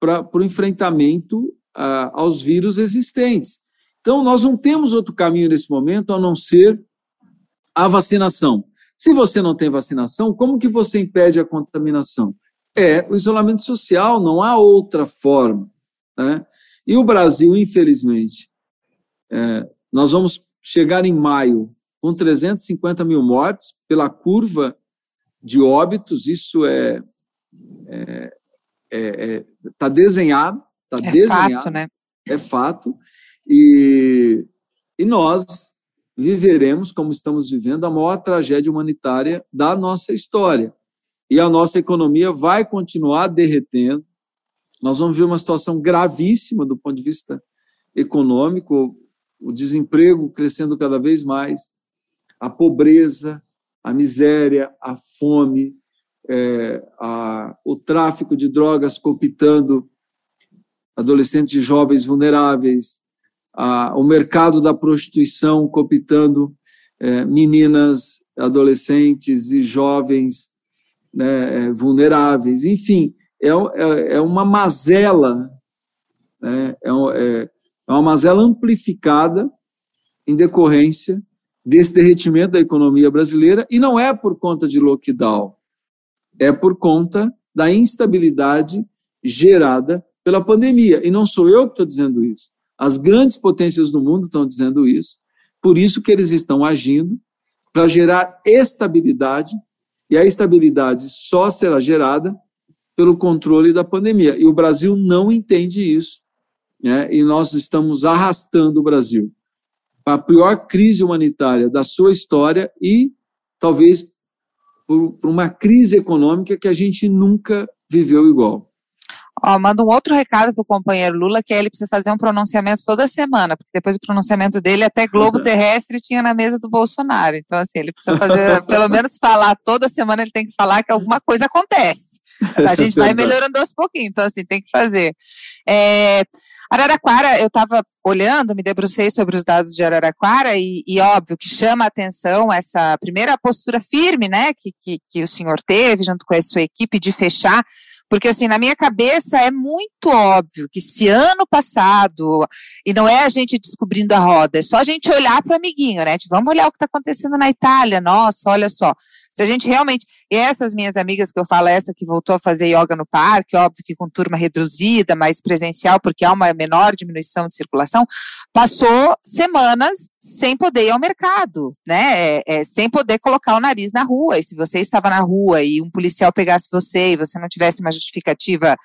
para o enfrentamento ah, aos vírus existentes. Então, nós não temos outro caminho nesse momento a não ser a vacinação. Se você não tem vacinação, como que você impede a contaminação? É o isolamento social, não há outra forma. Né? E o Brasil, infelizmente, é, nós vamos chegar em maio com 350 mil mortes pela curva de óbitos, isso é é, é, é tá desenhado, está é desenhado, fato, né? é fato, e, e nós viveremos, como estamos vivendo, a maior tragédia humanitária da nossa história e a nossa economia vai continuar derretendo. Nós vamos ver uma situação gravíssima do ponto de vista econômico, o desemprego crescendo cada vez mais, a pobreza, a miséria, a fome, é, a, o tráfico de drogas cooptando adolescentes e jovens vulneráveis, a, o mercado da prostituição cooptando é, meninas, adolescentes e jovens né, é, vulneráveis, enfim, é, é, é uma mazela, né, é, é, é uma mazela amplificada em decorrência desse derretimento da economia brasileira, e não é por conta de lockdown, é por conta da instabilidade gerada pela pandemia. E não sou eu que estou dizendo isso. As grandes potências do mundo estão dizendo isso. Por isso que eles estão agindo para gerar estabilidade e a estabilidade só será gerada pelo controle da pandemia. E o Brasil não entende isso. Né? E nós estamos arrastando o Brasil a pior crise humanitária da sua história e talvez por, por uma crise econômica que a gente nunca viveu igual. Ó, manda um outro recado para o companheiro Lula, que ele precisa fazer um pronunciamento toda semana, porque depois do pronunciamento dele, até Globo Terrestre tinha na mesa do Bolsonaro. Então, assim, ele precisa fazer, *laughs* pelo menos falar toda semana, ele tem que falar que alguma coisa acontece. A gente *laughs* vai melhorando aos pouquinhos, então, assim, tem que fazer. É, Araraquara, eu estava olhando, me debrucei sobre os dados de Araraquara e, e, óbvio que chama a atenção essa primeira postura firme, né, que, que, que o senhor teve junto com a sua equipe de fechar porque, assim, na minha cabeça é muito óbvio que se ano passado, e não é a gente descobrindo a roda, é só a gente olhar para o amiguinho, né? Tipo, vamos olhar o que está acontecendo na Itália, nossa, olha só. Se a gente realmente. E essas minhas amigas que eu falo, essa que voltou a fazer yoga no parque, óbvio que com turma reduzida, mais presencial, porque há uma menor diminuição de circulação, passou semanas sem poder ir ao mercado, né? É, é, sem poder colocar o nariz na rua. E se você estava na rua e um policial pegasse você e você não tivesse uma justificativa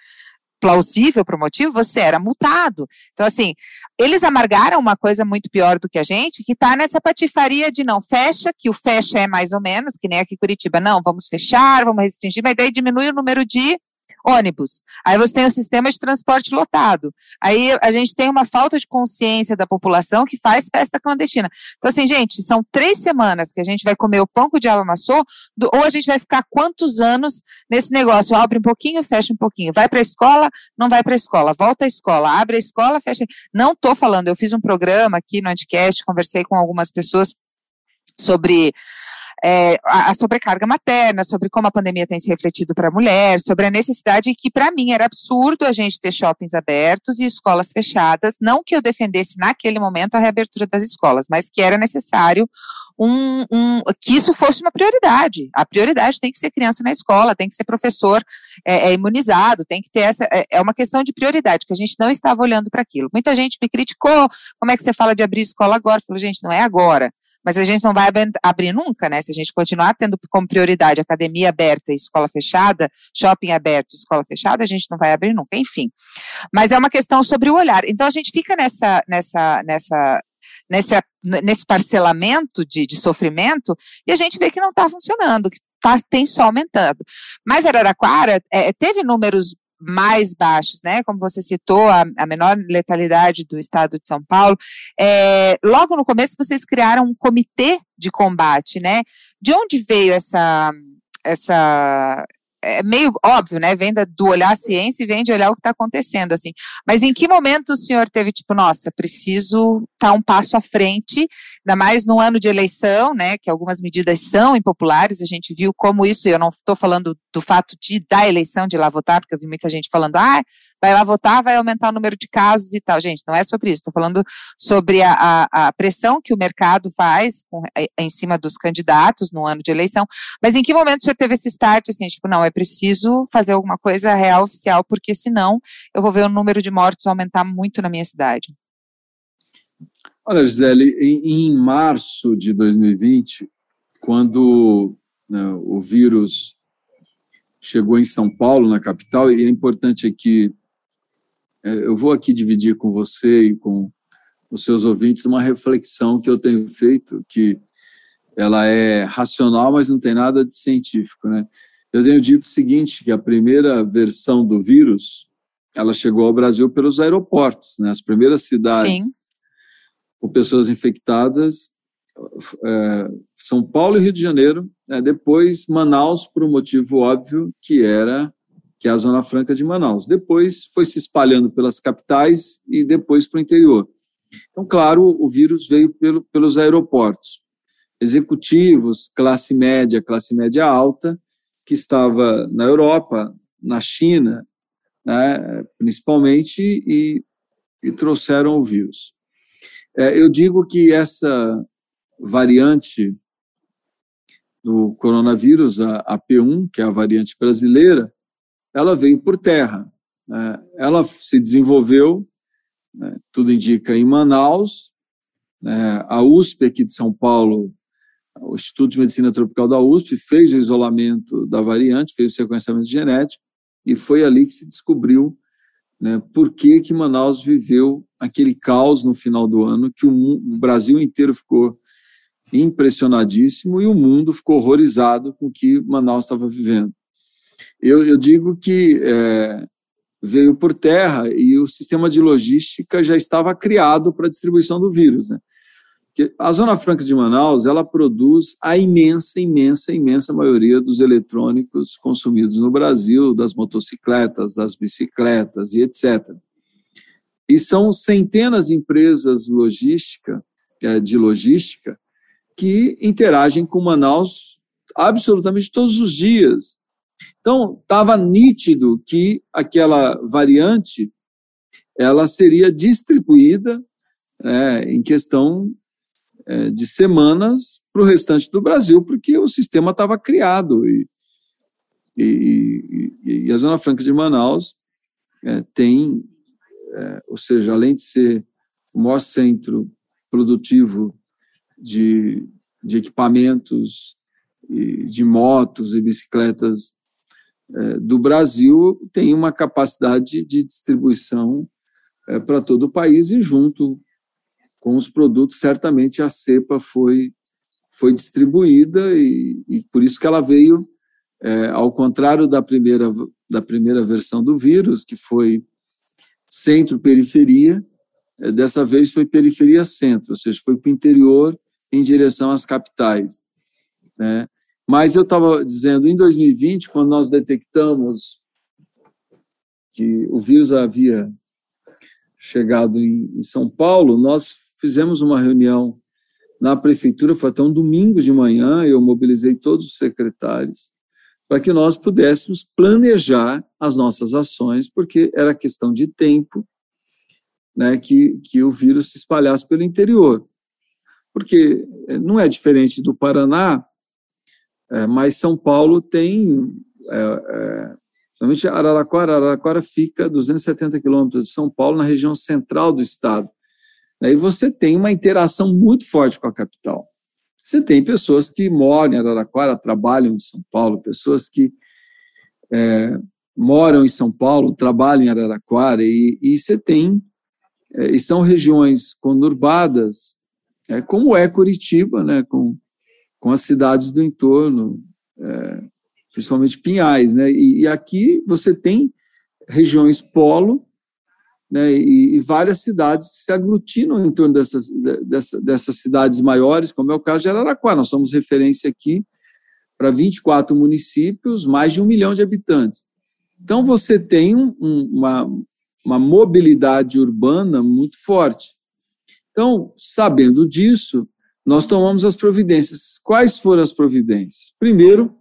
plausível para o motivo, você era multado. Então, assim, eles amargaram uma coisa muito pior do que a gente, que está nessa patifaria de não fecha, que o fecha é mais ou menos, que nem aqui em Curitiba, não, vamos fechar, vamos restringir, mas daí diminui o número de ônibus. Aí você tem o sistema de transporte lotado. Aí a gente tem uma falta de consciência da população que faz festa clandestina. Então, assim, gente, são três semanas que a gente vai comer o pão que o diabo amassou, do, ou a gente vai ficar quantos anos nesse negócio? Abre um pouquinho, fecha um pouquinho. Vai para a escola, não vai para a escola. Volta à escola, abre a escola, fecha. Não estou falando, eu fiz um programa aqui no Anticast, conversei com algumas pessoas sobre é, a, sobrecarga materna, sobre como a pandemia tem se refletido para a mulher, sobre a necessidade que, para mim, era absurdo a gente ter shoppings abertos e escolas fechadas. Não que eu defendesse naquele momento a reabertura das escolas, mas que era necessário um, um, que isso fosse uma prioridade. A prioridade tem que ser criança na escola, tem que ser professor é, é imunizado, tem que ter essa. É, é, uma questão de prioridade, que a gente não estava olhando para aquilo. Muita gente me criticou. Como é que você fala de abrir escola agora? Eu falo, gente, não é agora. Mas a gente não vai abrir nunca, né? Se a gente continuar tendo como prioridade academia aberta e escola fechada, shopping aberto e escola fechada, a gente não vai abrir nunca, enfim. Mas é uma questão sobre o olhar. Então a gente fica nessa, nessa, nessa, nesse, nesse parcelamento de, de sofrimento e a gente vê que não está funcionando, que tá, tem só aumentando. Mas Araraquara é, teve números mais baixos, né? Como você citou, a, a menor letalidade do estado de São Paulo. É, logo no começo, vocês criaram um comitê de combate, né? De onde veio essa, essa, é meio óbvio, né? Vem do olhar a ciência e vem de olhar o que está acontecendo, assim. Mas em que momento o senhor teve, tipo, nossa, preciso estar tá um passo à frente, ainda mais no ano de eleição, né? Que algumas medidas são impopulares, a gente viu como isso, eu não estou falando do fato de da eleição, de ir lá votar, porque eu vi muita gente falando, ah, vai lá votar, vai aumentar o número de casos e tal. Gente, não é sobre isso, estou falando sobre a, a, a, pressão que o mercado faz com, em cima dos candidatos no ano de eleição. Mas em que momento o senhor teve esse start, assim, tipo, não, é preciso fazer alguma coisa real, oficial, porque senão eu vou ver o número de mortos aumentar muito na minha cidade. Olha, Gisele, em, em março de 2020, quando né, o vírus chegou em São Paulo, na capital, e é importante aqui, é, eu vou aqui dividir com você e com os seus ouvintes uma reflexão que eu tenho feito, que ela é racional, mas não tem nada de científico, né? Eu tenho dito o seguinte, que a primeira versão do vírus, ela chegou ao Brasil pelos aeroportos, né? As primeiras cidades Sim. com pessoas infectadas, é, São Paulo e Rio de Janeiro, é, depois Manaus, por um motivo óbvio, que era que é a Zona Franca de Manaus. Depois foi se espalhando pelas capitais e depois para o interior. Então, claro, o vírus veio pelo, pelos aeroportos. Executivos, classe média, classe média alta, que estava na Europa, na China, né, principalmente, e, e, trouxeram o vírus. É, eu digo que essa variante do coronavírus, a, a, P1, que é a variante brasileira, ela veio por terra. Né? Ela se desenvolveu, né, tudo indica, em Manaus. Né? A USP aqui de São Paulo o Instituto de Medicina Tropical da USP fez o isolamento da variante, fez o sequenciamento genético, e foi ali que se descobriu né, por que, que Manaus viveu aquele caos no final do ano, que o, o Brasil inteiro ficou impressionadíssimo e o mundo ficou horrorizado com o que Manaus estava vivendo. Eu, eu digo que é, veio por terra e o sistema de logística já estava criado para a distribuição do vírus. Né? A Zona Franca de Manaus ela produz a imensa, imensa, imensa maioria dos eletrônicos consumidos no Brasil, das motocicletas, das bicicletas e etc. E são centenas de empresas logística, é, de logística que interagem com Manaus absolutamente todos os dias. Então, estava nítido que aquela variante ela seria distribuída é, em questão é, de semanas para o restante do Brasil, porque o sistema estava criado. E, e, e, e, a Zona Franca de Manaus é, tem, é, ou seja, além de ser o maior centro produtivo de, de equipamentos, de motos e bicicletas é, do Brasil, tem uma capacidade de distribuição é, para todo o país e junto com os produtos, certamente a cepa foi, foi distribuída e, e por isso que ela veio, é, ao contrário da primeira, da primeira versão do vírus, que foi centro-periferia, é, dessa vez foi periferia-centro, ou seja, foi para o interior em direção às capitais. Né? Mas eu estava dizendo, em 2020, quando nós detectamos que o vírus havia chegado em, São Paulo, nós fizemos uma reunião na prefeitura, foi até um domingo de manhã, eu mobilizei todos os secretários para que nós pudéssemos planejar as nossas ações, porque era questão de tempo né, que, que o vírus se espalhasse pelo interior. Porque eh, não é diferente do Paraná, é, mas São Paulo tem, é, é, Araraquara, Araraquara fica a 270 quilômetros de São Paulo, na região central do estado. Aí você tem uma interação muito forte com a capital. Você tem pessoas que moram em Araraquara, trabalham em São Paulo, pessoas que é, moram em São Paulo, trabalham em Araraquara, e, e você tem, é, e são regiões conurbadas, é, como é Curitiba, né, com, com as cidades do entorno, é, principalmente Pinhais. Né, e, e aqui você tem regiões polo, né, e, e, várias cidades se aglutinam em torno dessas, dessa, dessas cidades maiores, como é o caso de Araraquara. Nós somos referência aqui para 24 municípios, mais de um milhão de habitantes. Então, você tem um, uma, uma mobilidade urbana muito forte. Então, sabendo disso, nós tomamos as providências. Quais foram as providências? Primeiro,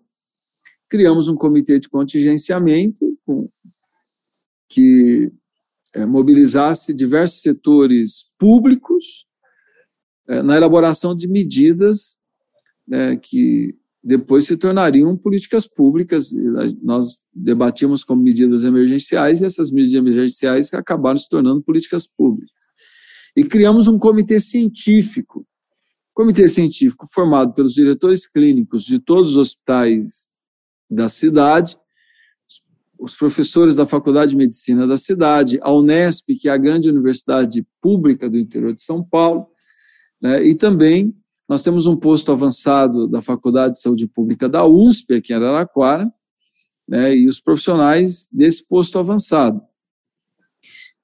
criamos um comitê de contingenciamento que é, mobilizasse diversos setores públicos é, na elaboração de medidas é, que depois se tornariam políticas públicas. Nós debatíamos como medidas emergenciais e essas medidas emergenciais acabaram se tornando políticas públicas. E criamos um comitê científico, comitê científico formado pelos diretores clínicos de todos os hospitais da cidade, os professores da Faculdade de Medicina da cidade, a Unesp, que é a grande universidade pública do interior de São Paulo, né, e também nós temos um posto avançado da Faculdade de Saúde Pública da USP, aqui em Araraquara, né, e os profissionais desse posto avançado.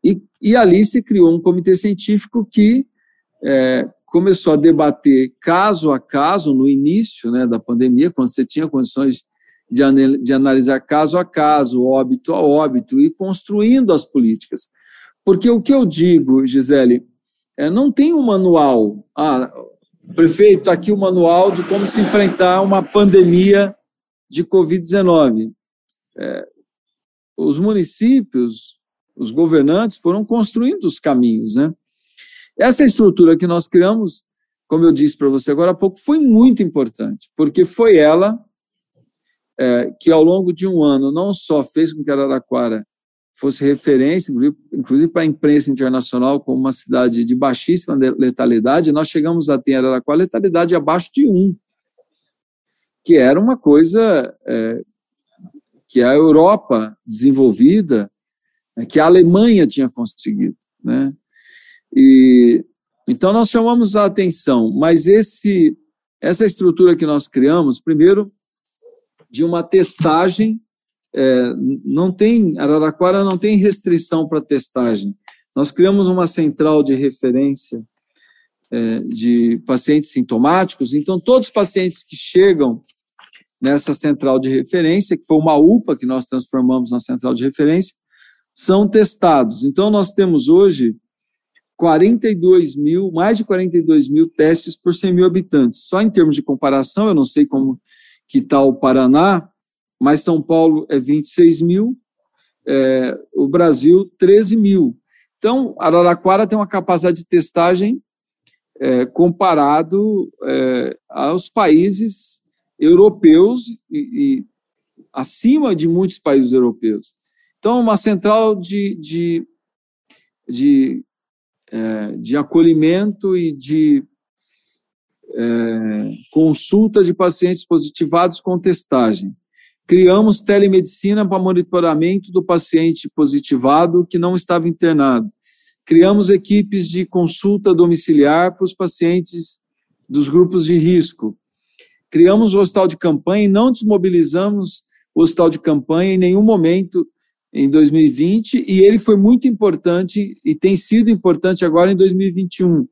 E, e ali se criou um comitê científico que é, começou a debater caso a caso, no início né, da pandemia, quando você tinha condições de, de analisar caso a caso, óbito a óbito, e construindo as políticas. Porque o que eu digo, Gisele, é, não tem um manual. Ah, prefeito, aqui o manual de como se enfrentar uma pandemia de Covid-19. É, os municípios, os governantes foram construindo os caminhos, né? Essa estrutura que nós criamos, como eu disse para você agora há pouco, foi muito importante, porque foi ela é, que ao longo de um ano não só fez com que Araraquara fosse referência, inclusive para a imprensa internacional, como uma cidade de baixíssima letalidade, nós chegamos a ter Araraquara letalidade abaixo de um, que era uma coisa é, que a Europa desenvolvida é, que a Alemanha tinha conseguido. Né? E, então, nós chamamos a atenção, mas esse, essa estrutura que nós criamos, primeiro, de uma testagem, é, não tem, Araraquara não tem restrição para testagem. Nós criamos uma central de referência é, de pacientes sintomáticos, então todos os pacientes que chegam nessa central de referência, que foi uma UPA que nós transformamos na central de referência, são testados. Então nós temos hoje 42 mil, mais de 42 mil testes por 100 mil habitantes. Só em termos de comparação, eu não sei como que está o Paraná, mas São Paulo é 26 mil, é, o Brasil 13 mil. Então, Araraquara tem uma capacidade de testagem é, comparado é, aos países europeus e, e, acima de muitos países europeus. Então, uma central de, de, de, é, de acolhimento e de é, consulta de pacientes positivados com testagem. Criamos telemedicina para monitoramento do paciente positivado que não estava internado. Criamos equipes de consulta domiciliar para os pacientes dos grupos de risco. Criamos o hospital de campanha e não desmobilizamos o hospital de campanha em nenhum momento em 2020 e ele foi muito importante e tem sido importante agora em 2021.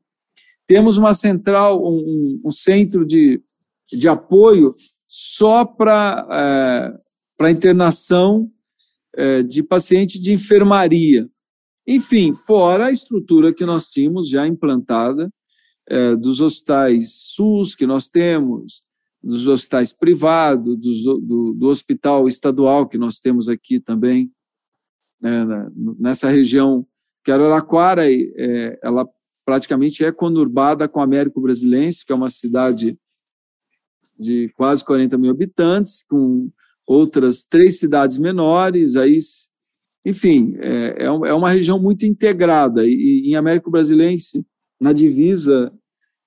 Temos uma central, um, um centro de, de apoio só para é, para internação é, de paciente de enfermaria. Enfim, fora a estrutura que nós tínhamos já implantada é, dos hospitais SUS que nós temos, dos hospitais privados, do, do, do hospital estadual que nós temos aqui também, né, nessa região que Araraquara, é, ela praticamente é conurbada com Américo Brasilense, que é uma cidade de quase 40 mil habitantes, com outras três cidades menores, aí, enfim, é, é, é uma região muito integrada. E, em Américo Brasilense, na divisa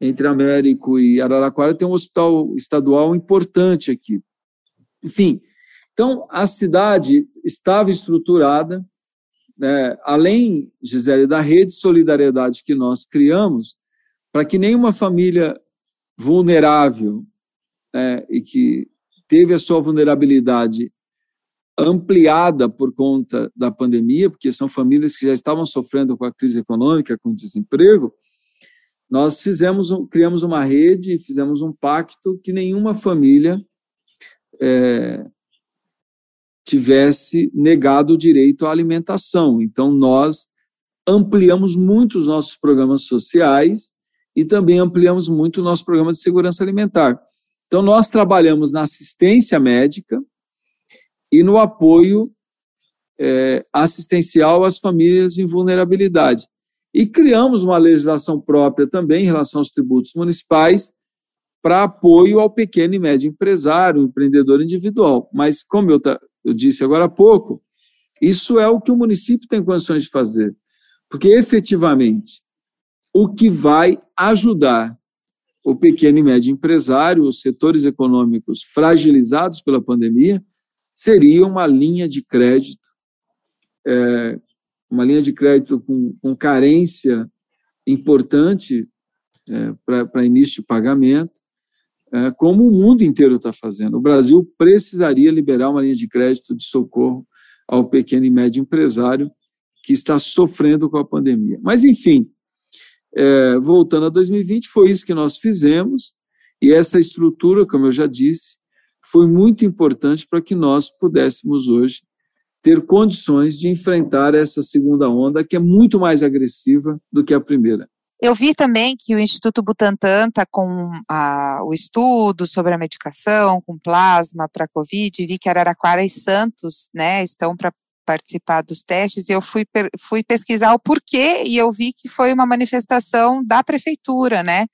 entre Américo e Araraquara, tem um hospital estadual importante aqui. Enfim, então a cidade estava estruturada, né, além, Gisele, da rede de solidariedade que nós criamos, para que nenhuma família vulnerável né, e que teve a sua vulnerabilidade ampliada por conta da pandemia, porque são famílias que já estavam sofrendo com a crise econômica, com desemprego, nós fizemos, criamos uma rede, fizemos um pacto que nenhuma família é, tivesse negado o direito à alimentação. Então, nós ampliamos muito os nossos programas sociais e também ampliamos muito o nosso programa de segurança alimentar. Então, nós trabalhamos na assistência médica e no apoio é, assistencial às famílias em vulnerabilidade. E criamos uma legislação própria também em relação aos tributos municipais para apoio ao pequeno e médio empresário, empreendedor individual. Mas, como eu, eu disse agora há pouco, isso é o que o município tem condições de fazer. Porque, efetivamente, o que vai ajudar o pequeno e médio empresário, os setores econômicos fragilizados pela pandemia, seria uma linha de crédito, é, uma linha de crédito com, com carência importante é, para início de pagamento, como o mundo inteiro está fazendo. O Brasil precisaria liberar uma linha de crédito de socorro ao pequeno e médio empresário que está sofrendo com a pandemia. Mas, enfim, é, voltando a 2020, foi isso que nós fizemos, e essa estrutura, como eu já disse, foi muito importante para que nós pudéssemos hoje ter condições de enfrentar essa segunda onda, que é muito mais agressiva do que a primeira. Eu vi também que o Instituto Butantan está com a, o estudo sobre a medicação, com plasma para Covid, vi que Araraquara e Santos né, estão para participar dos testes e eu fui, fui pesquisar o porquê e eu vi que foi uma manifestação da prefeitura, né?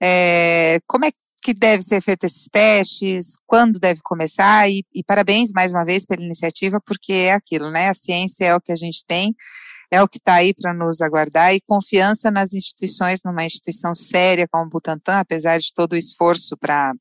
É, como é que deve ser feito esses testes, quando deve começar e, e parabéns mais uma vez pela iniciativa, porque é aquilo, né? A ciência é o que a gente tem, é o que está aí para nos aguardar e confiança nas instituições, numa instituição séria como o Butantan, apesar de todo o esforço para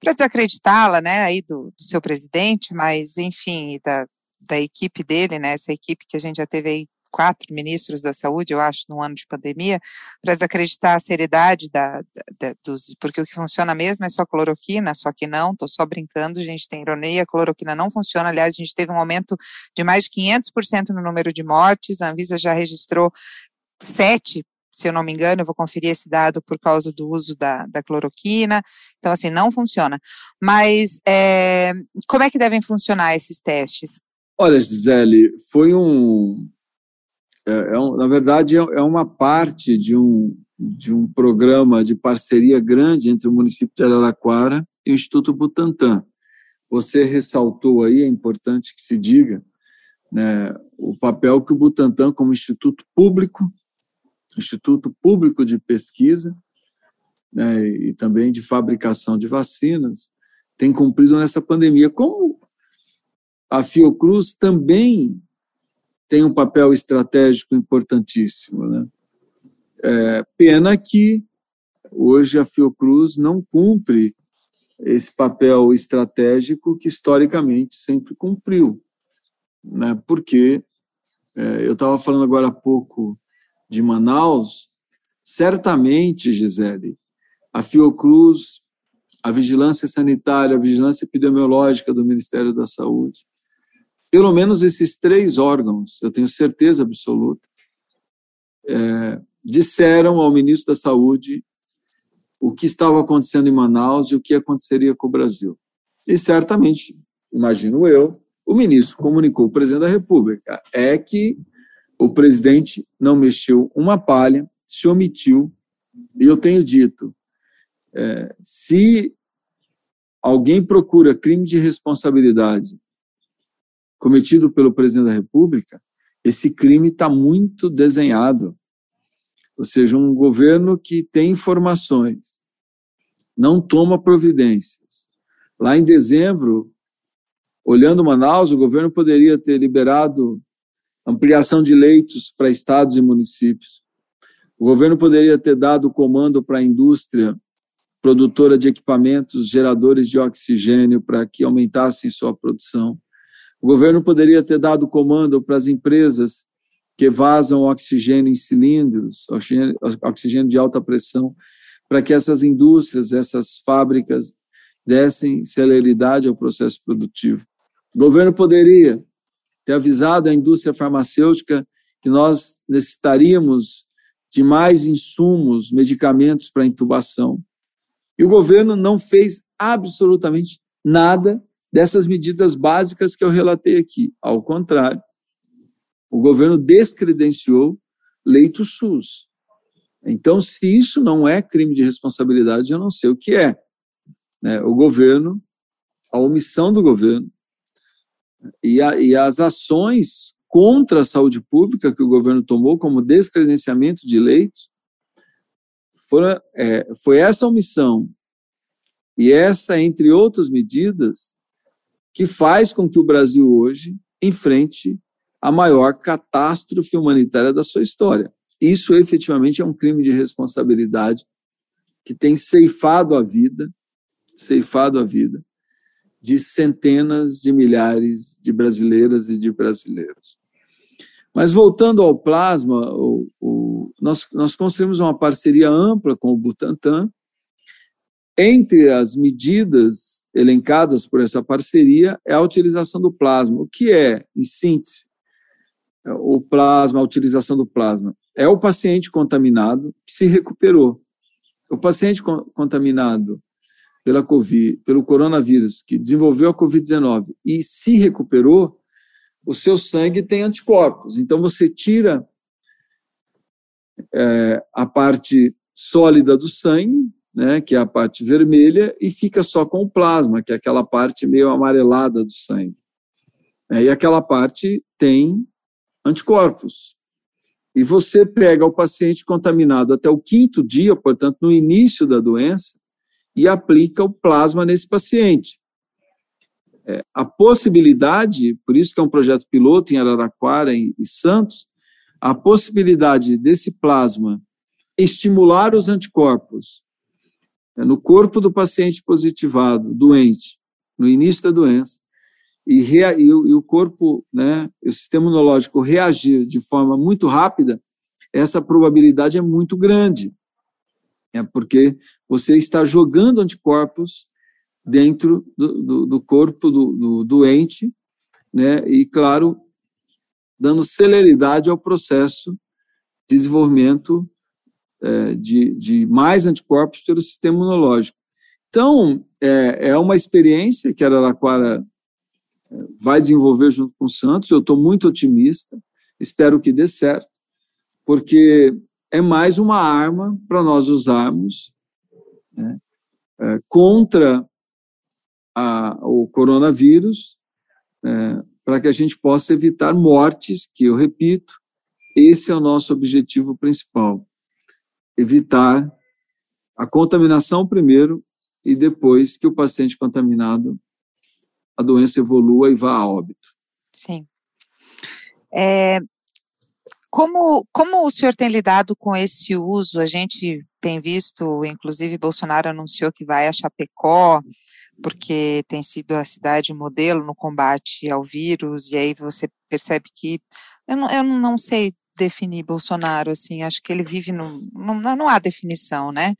para desacreditá-la, né, aí do, do, seu presidente, mas enfim, da, da equipe dele, né, essa equipe que a gente já teve aí quatro ministros da saúde, eu acho, no ano de pandemia, para desacreditar a seriedade da, da, dos. Porque o que funciona mesmo é só cloroquina, só que não, estou só brincando, gente, tem ironia, cloroquina não funciona. Aliás, a gente teve um aumento de mais de 500% no número de mortes, a Anvisa já registrou sete se eu não me engano, eu vou conferir esse dado por causa do uso da, da cloroquina. Então, assim, não funciona. Mas é, como é que devem funcionar esses testes? Olha, Gisele, foi um, é, é um, na verdade, é, é uma parte de um, de um programa de parceria grande entre o município de Araraquara e o Instituto Butantan. Você ressaltou aí, é importante que se diga, né, o papel que o Butantan, como instituto público, instituto público de pesquisa né, e também de fabricação de vacinas, tem cumprido nessa pandemia. Como a Fiocruz também tem um papel estratégico importantíssimo. Né? É, pena que hoje a Fiocruz não cumpre esse papel estratégico que historicamente sempre cumpriu, né? Porque é, eu estava falando agora há pouco de Manaus, certamente, Gisele, a Fiocruz, a vigilância sanitária, a vigilância epidemiológica do Ministério da Saúde, pelo menos esses três órgãos, eu tenho certeza absoluta, é, disseram ao ministro da Saúde o que estava acontecendo em Manaus e o que aconteceria com o Brasil. E certamente, imagino eu, o ministro comunicou ao presidente da República é que o presidente não mexeu uma palha, se omitiu, e eu tenho dito, é, se alguém procura crime de responsabilidade cometido pelo presidente da República, esse crime está muito desenhado. Ou seja, um governo que tem informações, não toma providências. Lá em dezembro, olhando Manaus, o governo poderia ter liberado ampliação de leitos para estados e municípios. O governo poderia ter dado comando para a indústria produtora de equipamentos geradores de oxigênio para que aumentassem sua produção. O governo poderia ter dado comando para as empresas que vazam oxigênio em cilindros, oxigênio, oxigênio de alta pressão, para que essas indústrias, essas fábricas dessem celeridade ao processo produtivo. O governo poderia ter avisado a indústria farmacêutica que nós necessitaríamos de mais insumos, medicamentos para intubação. E o governo não fez absolutamente nada dessas medidas básicas que eu relatei aqui. Ao contrário, o governo descredenciou leito SUS. Então, se isso não é crime de responsabilidade, eu não sei o que é. Né? O governo, a omissão do governo e, a, e as ações contra a saúde pública que o governo tomou, como descredenciamento de leitos, foram, é, foi essa omissão e essa, entre outras medidas, que faz com que o Brasil hoje enfrente a maior catástrofe humanitária da sua história. Isso efetivamente é um crime de responsabilidade que tem ceifado a vida, ceifado a vida de centenas de milhares de brasileiras e de brasileiros. Mas voltando ao plasma, o, o, nós, nós construímos uma parceria ampla com o Butantan, entre as medidas elencadas por essa parceria é a utilização do plasma. O que é, em síntese, o plasma, a utilização do plasma? É o paciente contaminado que se recuperou. O paciente contaminado pela COVID, pelo coronavírus, que desenvolveu a COVID-19 e se recuperou, o seu sangue tem anticorpos. Então você tira é, a parte sólida do sangue né, que é a parte vermelha, e fica só com o plasma, que é aquela parte meio amarelada do sangue. É, e aquela parte tem anticorpos. E você pega o paciente contaminado até o quinto dia, portanto, no início da doença, e aplica o plasma nesse paciente. É, a possibilidade, por isso que é um projeto piloto em Araraquara e Santos, a possibilidade desse plasma estimular os anticorpos no corpo do paciente positivado, doente, no início da doença, e, rea, e, o, e o corpo, né, o sistema imunológico reagir de forma muito rápida, essa probabilidade é muito grande. É porque você está jogando anticorpos dentro do, do, do corpo do, do, doente, né, e, claro, dando celeridade ao processo de desenvolvimento é, de, de mais anticorpos pelo sistema imunológico. Então, é, é uma experiência que a Araraquara é, vai desenvolver junto com o Santos. Eu estou muito otimista, espero que dê certo, porque é mais uma arma para nós usarmos né, é, contra a, o coronavírus, é, para que a gente possa evitar mortes, que eu repito, esse é o nosso objetivo principal. Evitar a contaminação primeiro e depois que o paciente contaminado, a doença evolua e vá a óbito. Sim. É, como, como o senhor tem lidado com esse uso? A gente tem visto, inclusive Bolsonaro anunciou que vai a Chapecó, porque tem sido a cidade modelo no combate ao vírus, e aí você percebe que. Eu não, eu não sei definir Bolsonaro, assim, acho que ele vive no. Não, não há definição, né?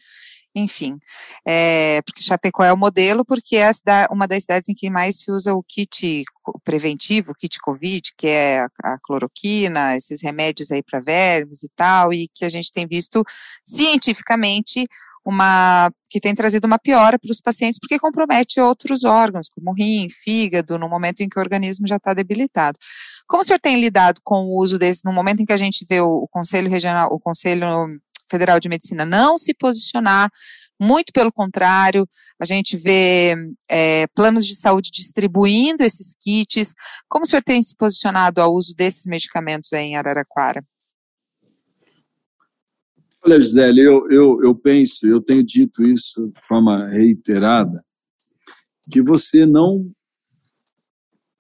enfim, é, porque Chapecó é o modelo, porque é uma das cidades em que mais se usa o kit preventivo, o kit Covid, que é a, a cloroquina, esses remédios aí para vermes e tal, e que a gente tem visto cientificamente uma que tem trazido uma piora para os pacientes porque compromete outros órgãos, como rim, fígado, no momento em que o organismo já está debilitado. Como o senhor tem lidado com o uso desse, no momento em que a gente vê o, o Conselho Regional, o Conselho Federal de Medicina não se posicionar, muito pelo contrário, a gente vê é, planos de saúde distribuindo esses kits. Como o senhor tem se posicionado ao uso desses medicamentos aí em Araraquara? Olha, Gisele, eu, eu, eu penso, eu tenho dito isso de forma reiterada, que você não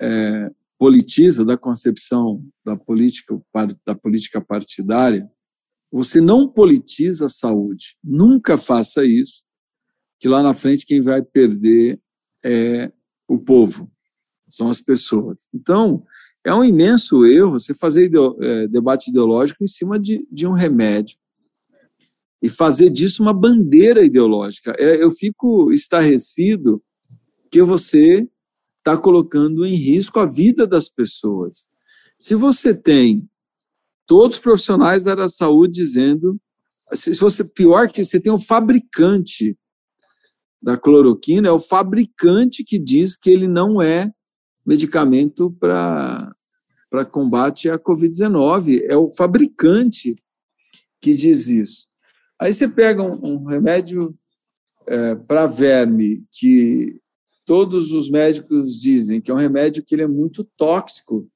é, politiza da concepção da política, da política partidária você não politiza a saúde. Nunca faça isso, que lá na frente quem vai perder é o povo, são as pessoas. Então, é um imenso erro você fazer ideo, é, debate ideológico em cima de, de um remédio e fazer disso uma bandeira ideológica. É, eu fico estarrecido que você está colocando em risco a vida das pessoas. Se você tem todos os profissionais da área da saúde dizendo, se você pior que você tem o fabricante da cloroquina, é o fabricante que diz que ele não é medicamento para para combate à Covid-19. É o fabricante que diz isso. Aí você pega um, um remédio é, para verme que todos os médicos dizem que é um remédio que ele é muito tóxico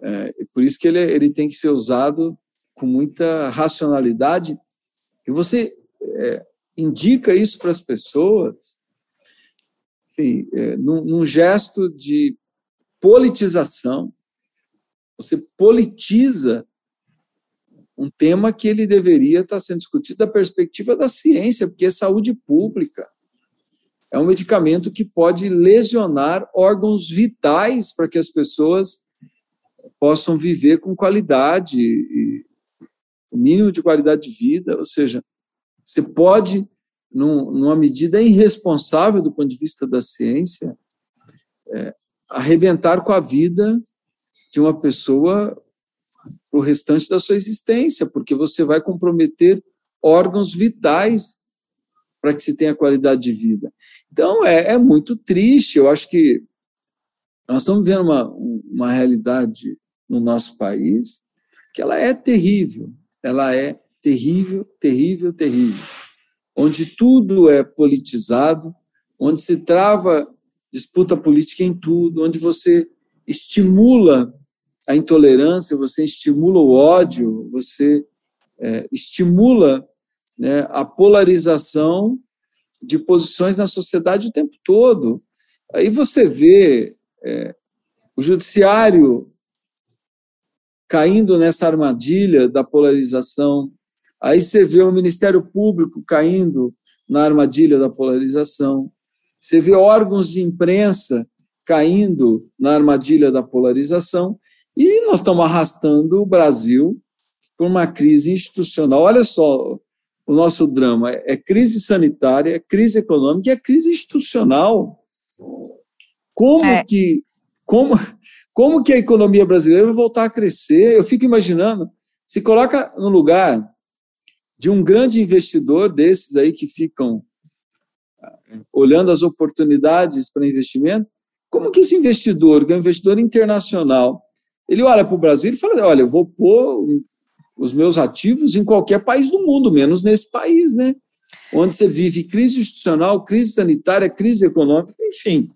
é, por isso que ele, ele tem que ser usado com muita racionalidade. E você é, indica isso para as pessoas, enfim, é, num, num gesto de politização. Você politiza um tema que ele deveria estar sendo discutido da perspectiva da ciência, porque é saúde pública. É um medicamento que pode lesionar órgãos vitais para que as pessoas possam viver com qualidade, e o mínimo de qualidade de vida, ou seja, você pode, num, numa medida irresponsável do ponto de vista da ciência, é, arrebentar com a vida de uma pessoa para o restante da sua existência, porque você vai comprometer órgãos vitais para que se tenha qualidade de vida. Então, é, é muito triste. Eu acho que nós estamos vivendo uma, uma realidade no nosso país que ela é terrível. Ela é terrível, terrível, terrível. Onde tudo é politizado, onde se trava disputa política em tudo, onde você estimula a intolerância, você estimula o ódio, você é, estimula né, a polarização de posições na sociedade o tempo todo. Aí você vê é, o judiciário caindo nessa armadilha da polarização. Aí você vê o Ministério Público caindo na armadilha da polarização. Você vê órgãos de imprensa caindo na armadilha da polarização e nós estamos arrastando o Brasil por uma crise institucional. Olha só, o nosso drama é crise sanitária, é crise econômica e é crise institucional. Como é. que como, como que a economia brasileira vai voltar a crescer? Eu fico imaginando, se coloca no lugar de um grande investidor desses aí que ficam eh, olhando as oportunidades para investimento, como que esse investidor, que é um investidor internacional, ele olha para o Brasil e fala, olha, eu vou pôr os meus ativos em qualquer país do mundo, menos nesse país, né? Onde você vive crise institucional, crise sanitária, crise econômica, enfim.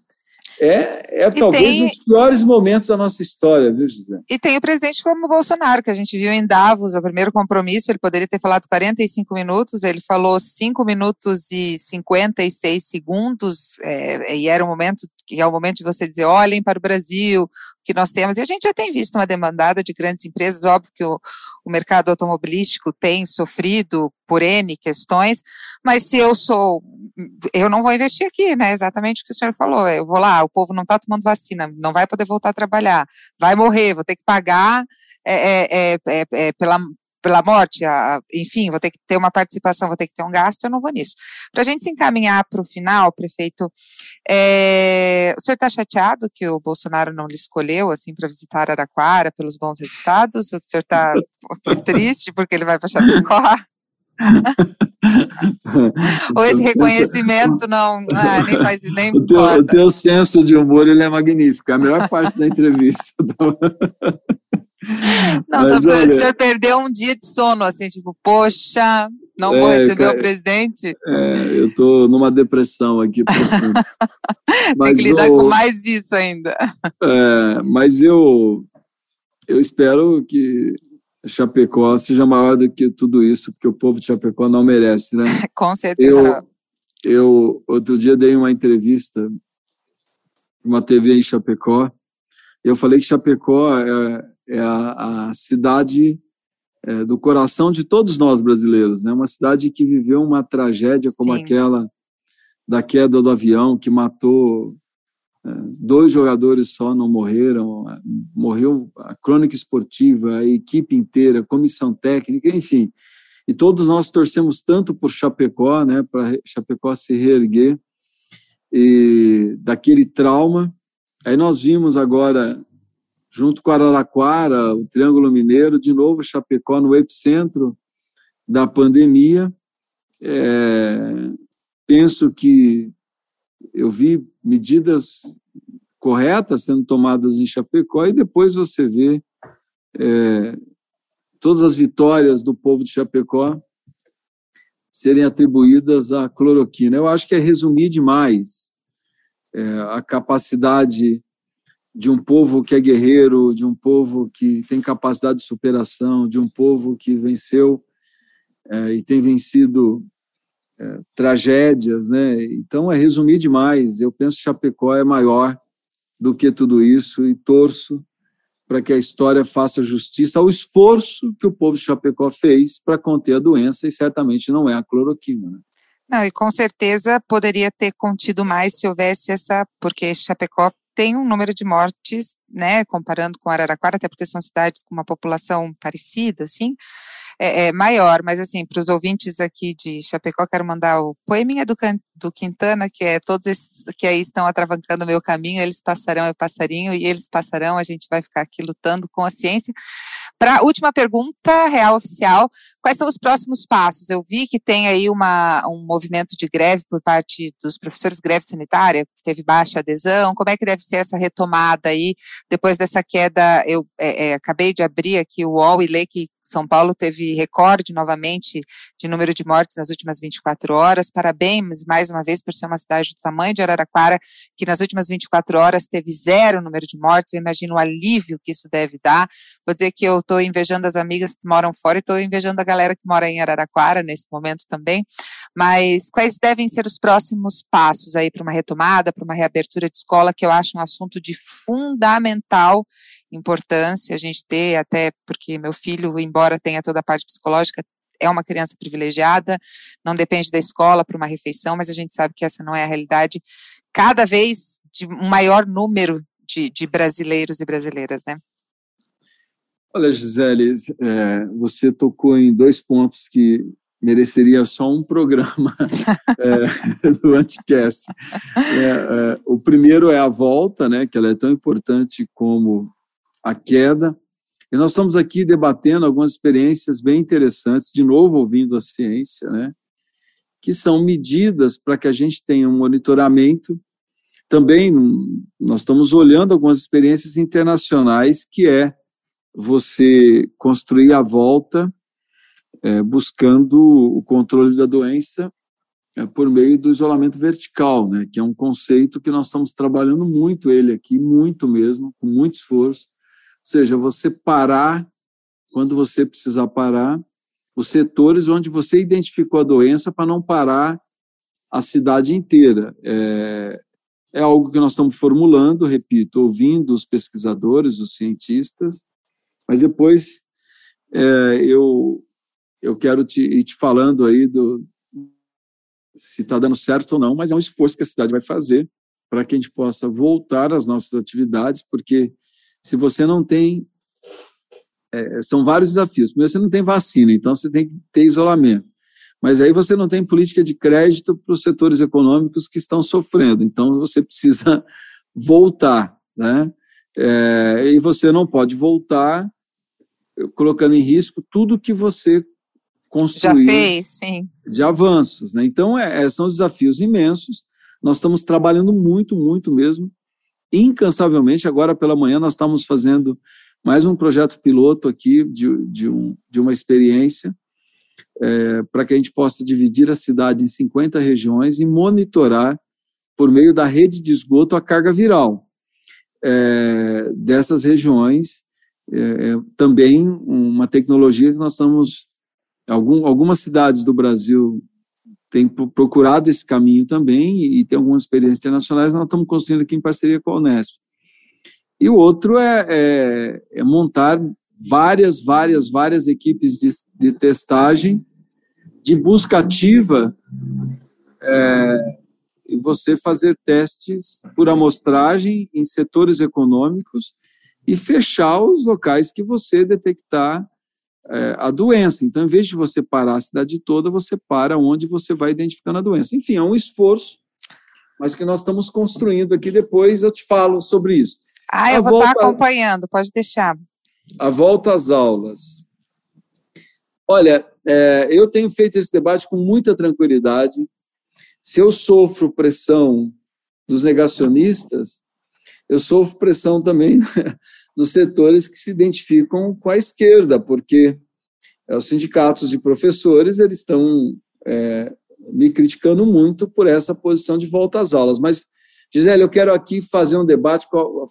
É, é talvez tem, um dos piores momentos da nossa história, viu, José? E tem o presidente como o Bolsonaro, que a gente viu em Davos, o primeiro compromisso, ele poderia ter falado 45 minutos, ele falou 5 minutos e 56 segundos, é, e era um momento que é o momento de você dizer, olhem para o Brasil, que nós temos, e a gente já tem visto uma demandada de grandes empresas, óbvio que o, o mercado automobilístico tem sofrido por N questões, mas se eu sou, eu não vou investir aqui, né, exatamente o que o senhor falou, eu vou lá, o povo não está tomando vacina, não vai poder voltar a trabalhar, vai morrer, vou ter que pagar é, é, é, é pela, pela morte, a, enfim, vou ter que ter uma participação, vou ter que ter um gasto, eu não vou nisso. Para a gente se encaminhar para o final, prefeito, é, o senhor está chateado que o Bolsonaro não lhe escolheu, assim, para visitar Araquara pelos bons resultados? O senhor está *laughs* triste porque ele vai para Chapecó? *laughs* Ou esse reconhecimento *laughs* não ah, nem faz nem o teu, o teu senso de humor ele é magnífico, é a melhor parte da entrevista. Não, Mas, só olha, o senhor perdeu um dia de sono, assim, tipo, poxa, não é, vou receber cara, o presidente? É, eu tô numa depressão aqui. *laughs* Tem que lidar eu, com mais isso ainda. É, mas eu, eu espero que Chapecó seja maior do que tudo isso, porque o povo de Chapecó não merece, né? *laughs* com certeza eu. Eu, outro dia, dei uma entrevista uma TV em Chapecó, eu falei que Chapecó é, é a, a cidade é, do coração de todos nós brasileiros, né? Uma cidade que viveu uma tragédia como Sim. aquela da queda do avião que matou é, dois jogadores só não morreram, morreu a crônica esportiva, a equipe inteira, a comissão técnica, enfim. E todos nós torcemos tanto por Chapecó, né, para Chapecó se reerguer e daquele trauma. Aí nós vimos agora junto com Araraquara, o Triângulo Mineiro, de novo Chapecó no epicentro da pandemia. É, penso que eu vi medidas corretas sendo tomadas em Chapecó e depois você vê é, todas as vitórias do povo de Chapecó serem atribuídas à cloroquina. Eu acho que é resumir demais é, a capacidade de um povo que é guerreiro, de um povo que tem capacidade de superação, de um povo que venceu é, e tem vencido é, tragédias, né? Então é resumir demais. Eu penso que Chapecó é maior do que tudo isso e torço para que a história faça justiça ao esforço que o povo de Chapecó fez para conter a doença e certamente não é a cloroquina. Né? Não, e com certeza poderia ter contido mais se houvesse essa, porque Chapecó tem um número de mortes, né, comparando com Araraquara, até porque são cidades com uma população parecida, assim, é, é maior, mas assim, para os ouvintes aqui de Chapecó, quero mandar o poeminha do, do Quintana, que é todos esses que aí estão atravancando o meu caminho, eles passarão, eu passarinho, e eles passarão, a gente vai ficar aqui lutando com a ciência. Para a última pergunta, real oficial, quais são os próximos passos? Eu vi que tem aí uma, um movimento de greve por parte dos professores, greve sanitária, que teve baixa adesão, como é que deve ser essa retomada aí, depois dessa queda, eu é, é, acabei de abrir aqui o UOL e ler que são Paulo teve recorde novamente de número de mortes nas últimas 24 horas. Parabéns mais uma vez por ser uma cidade do tamanho de Araraquara, que nas últimas 24 horas teve zero número de mortes. Eu imagino o alívio que isso deve dar. Vou dizer que eu estou invejando as amigas que moram fora e estou invejando a galera que mora em Araraquara nesse momento também. Mas quais devem ser os próximos passos aí para uma retomada, para uma reabertura de escola, que eu acho um assunto de fundamental importância a gente ter, até porque meu filho, embora tenha toda a parte psicológica, é uma criança privilegiada, não depende da escola para uma refeição, mas a gente sabe que essa não é a realidade cada vez de um maior número de, de brasileiros e brasileiras, né? Olha, Gisele, é, você tocou em dois pontos que mereceria só um programa *laughs* é, do Anticast. É, é, o primeiro é a volta, né, que ela é tão importante como a queda. E nós estamos aqui debatendo algumas experiências bem interessantes, de novo ouvindo a ciência, né, que são medidas para que a gente tenha um monitoramento. Também nós estamos olhando algumas experiências internacionais, que é você construir a volta é, buscando o controle da doença é, por meio do isolamento vertical, né, que é um conceito que nós estamos trabalhando muito ele aqui, muito mesmo, com muito esforço. Seja, você parar quando você precisar parar, os setores onde você identificou a doença para não parar a cidade inteira. É, é algo que nós estamos formulando, repito, ouvindo os pesquisadores, os cientistas, mas depois é, eu, eu quero te, ir te falando aí do se está dando certo ou não, mas é um esforço que a cidade vai fazer para que a gente possa voltar às nossas atividades, porque se você não tem. É, são vários desafios. Primeiro, você não tem vacina, então você tem que ter isolamento. Mas aí você não tem política de crédito para os setores econômicos que estão sofrendo. Então você precisa *laughs* voltar, né? É, e você não pode voltar colocando em risco tudo que você construiu Já fez, sim. de avanços. Né? Então, é, é, são desafios imensos. Nós estamos trabalhando muito, muito mesmo, incansavelmente. Agora pela manhã nós estamos fazendo mais um projeto piloto aqui de, de, um, de uma experiência é, para que a gente possa dividir a cidade em 50 regiões e monitorar por meio da rede de esgoto a carga viral é, dessas regiões. É, é, também uma tecnologia que nós estamos. Algum, algumas cidades do Brasil têm procurado esse caminho também e, e tem algumas experiências internacionais nós estamos construindo aqui em parceria com a Unesp. E o outro é, é, é montar várias, várias, várias equipes de, de testagem, de busca ativa, é, e você fazer testes por amostragem em setores econômicos e fechar os locais que você detectar é, a doença. Então, em vez de você parar a cidade toda, você para onde você vai identificando a doença. Enfim, é um esforço, mas que nós estamos construindo aqui. Depois eu te falo sobre isso. Ah, eu a vou volta, estar acompanhando, pode deixar. A volta às aulas. Olha, é, eu tenho feito esse debate com muita tranquilidade se eu sofro pressão dos negacionistas, eu sofro pressão também dos setores que se identificam com a esquerda, porque é, os sindicatos de professores eles estão é, me criticando muito por essa posição de volta às aulas. Mas, Gisele, eu quero aqui fazer um debate com a,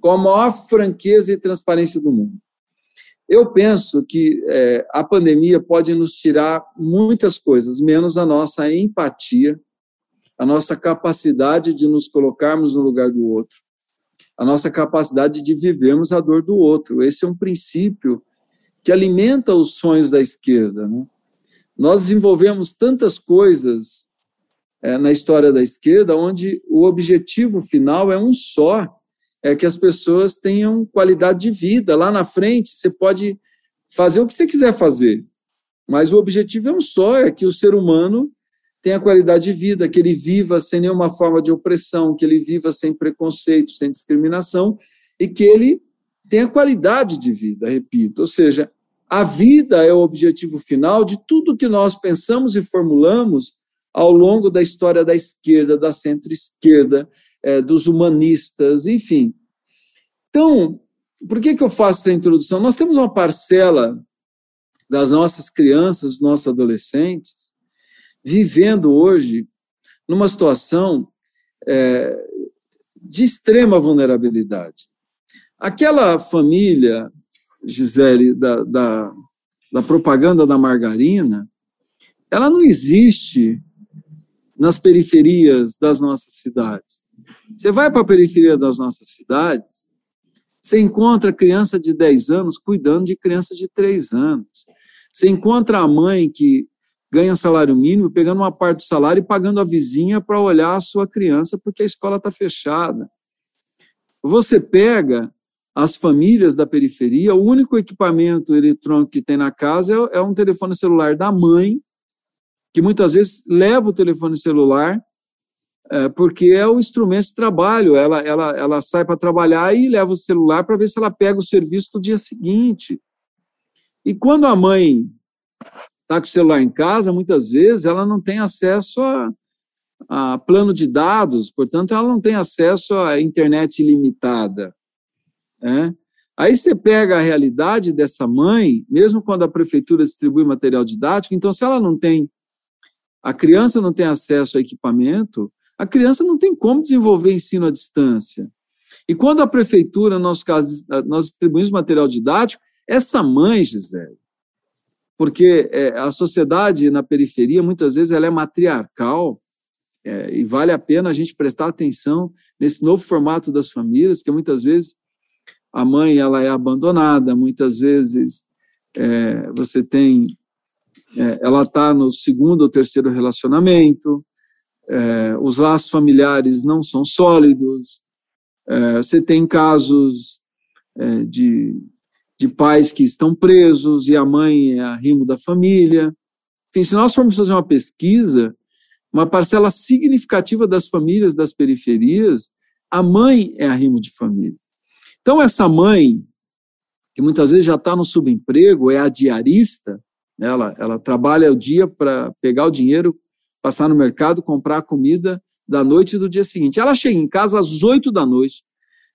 com a maior franqueza e transparência do mundo. Eu penso que é, a pandemia pode nos tirar muitas coisas, menos a nossa empatia, a nossa capacidade de nos colocarmos no lugar do outro, a nossa capacidade de vivermos a dor do outro. Esse é um princípio que alimenta os sonhos da esquerda. Né? Nós desenvolvemos tantas coisas é, na história da esquerda onde o objetivo final é um só, é que as pessoas tenham qualidade de vida. Lá na frente, você pode fazer o que você quiser fazer, mas o objetivo é um só: é que o ser humano tenha qualidade de vida, que ele viva sem nenhuma forma de opressão, que ele viva sem preconceito, sem discriminação e que ele tenha qualidade de vida, repito. Ou seja, a vida é o objetivo final de tudo que nós pensamos e formulamos ao longo da história da esquerda, da centro-esquerda, é, dos humanistas, enfim. Então, por que, que eu faço essa introdução? Nós temos uma parcela das nossas crianças, nossos adolescentes, vivendo hoje numa situação é, de extrema vulnerabilidade. Aquela família, Gisele, da, da, da propaganda da margarina, ela não existe nas periferias das nossas cidades. Você vai para a periferia das nossas cidades, você encontra criança de 10 anos cuidando de criança de 3 anos. Você encontra a mãe que ganha salário mínimo, pegando uma parte do salário e pagando a vizinha para olhar a sua criança porque a escola está fechada. Você pega as famílias da periferia, o único equipamento eletrônico que tem na casa é, é um telefone celular da mãe, que muitas vezes leva o telefone celular é, porque é o instrumento de trabalho. Ela, ela, ela sai para trabalhar e leva o celular para ver se ela pega o serviço do dia seguinte. E quando a mãe está com o celular em casa, muitas vezes ela não tem acesso a, a plano de dados, portanto, ela não tem acesso à internet ilimitada. Né? Aí você pega a realidade dessa mãe, mesmo quando a prefeitura distribui material didático, então, se ela não tem, a criança não tem acesso a equipamento, a criança não tem como desenvolver ensino à distância. E quando a prefeitura, no nosso caso, nós distribuímos material didático, essa mãe, Gisele, porque é, a sociedade na periferia, muitas vezes, ela é matriarcal, é, e vale a pena a gente prestar atenção nesse novo formato das famílias, que muitas vezes a mãe ela é abandonada, muitas vezes é, você tem, é, ela está no segundo ou terceiro relacionamento, é, os laços familiares não são sólidos, é, você tem casos de de pais que estão presos e a mãe é arrimo da família. Enfim, se nós formos fazer uma pesquisa, uma parcela significativa das famílias das periferias, a mãe é arrimo de família. Então, essa mãe, que muitas vezes já está no subemprego, é a diarista, ela, ela trabalha o dia para pegar o dinheiro, passar no mercado, comprar a comida da noite do dia seguinte. Ela chega em casa às oito da noite,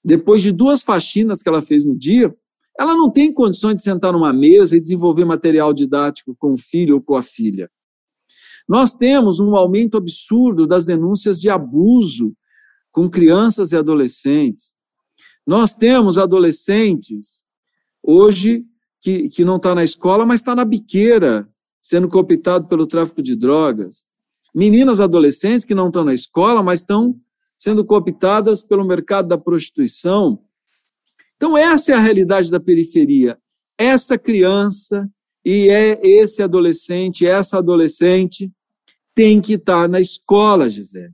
depois de duas faxinas que ela fez no dia, ela não tem condições de sentar numa mesa e desenvolver material didático com o filho ou com a filha. Nós temos um aumento absurdo das denúncias de abuso com crianças e adolescentes. Nós temos adolescentes hoje que, que não está na escola, mas está na biqueira, sendo cooptado pelo tráfico de drogas. Meninas adolescentes que não estão na escola, mas estão sendo cooptadas pelo mercado da prostituição. Então, essa é a realidade da periferia. Essa criança e é esse adolescente, essa adolescente, tem que estar na escola, Gisele.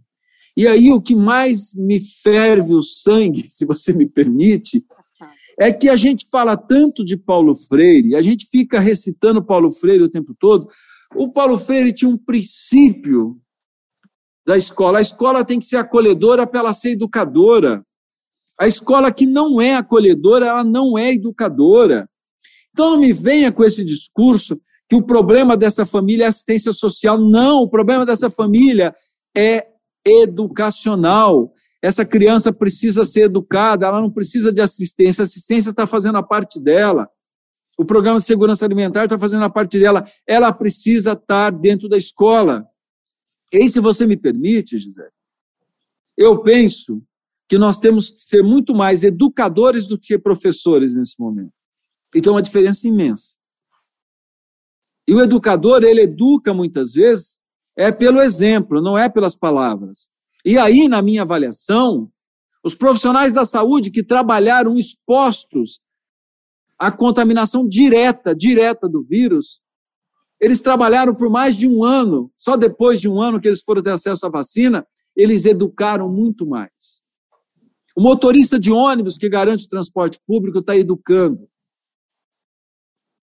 E aí, o que mais me ferve o sangue, *laughs* se você me permite, é que a gente fala tanto de Paulo Freire, a gente fica recitando Paulo Freire o tempo todo. O Paulo Freire tinha um princípio da escola. A escola tem que ser acolhedora para ela ser educadora. A escola que não é acolhedora, ela não é educadora. Então não me venha com esse discurso que o problema dessa família é assistência social. Não, o problema dessa família é educacional. Essa criança precisa ser educada, ela não precisa de assistência. A assistência está fazendo a parte dela. O programa de segurança alimentar está fazendo a parte dela. Ela precisa estar dentro da escola. E se você me permite, Gisele, eu penso que nós temos que ser muito mais educadores do que professores nesse momento. Então, é uma diferença imensa. E o educador, ele educa muitas vezes, é pelo exemplo, não é pelas palavras. E aí, na minha avaliação, os profissionais da saúde que trabalharam expostos à contaminação direta, direta do vírus, eles trabalharam por mais de um ano, só depois de um ano que eles foram ter acesso à vacina, eles educaram muito mais. O motorista de ônibus que garante o transporte público está educando.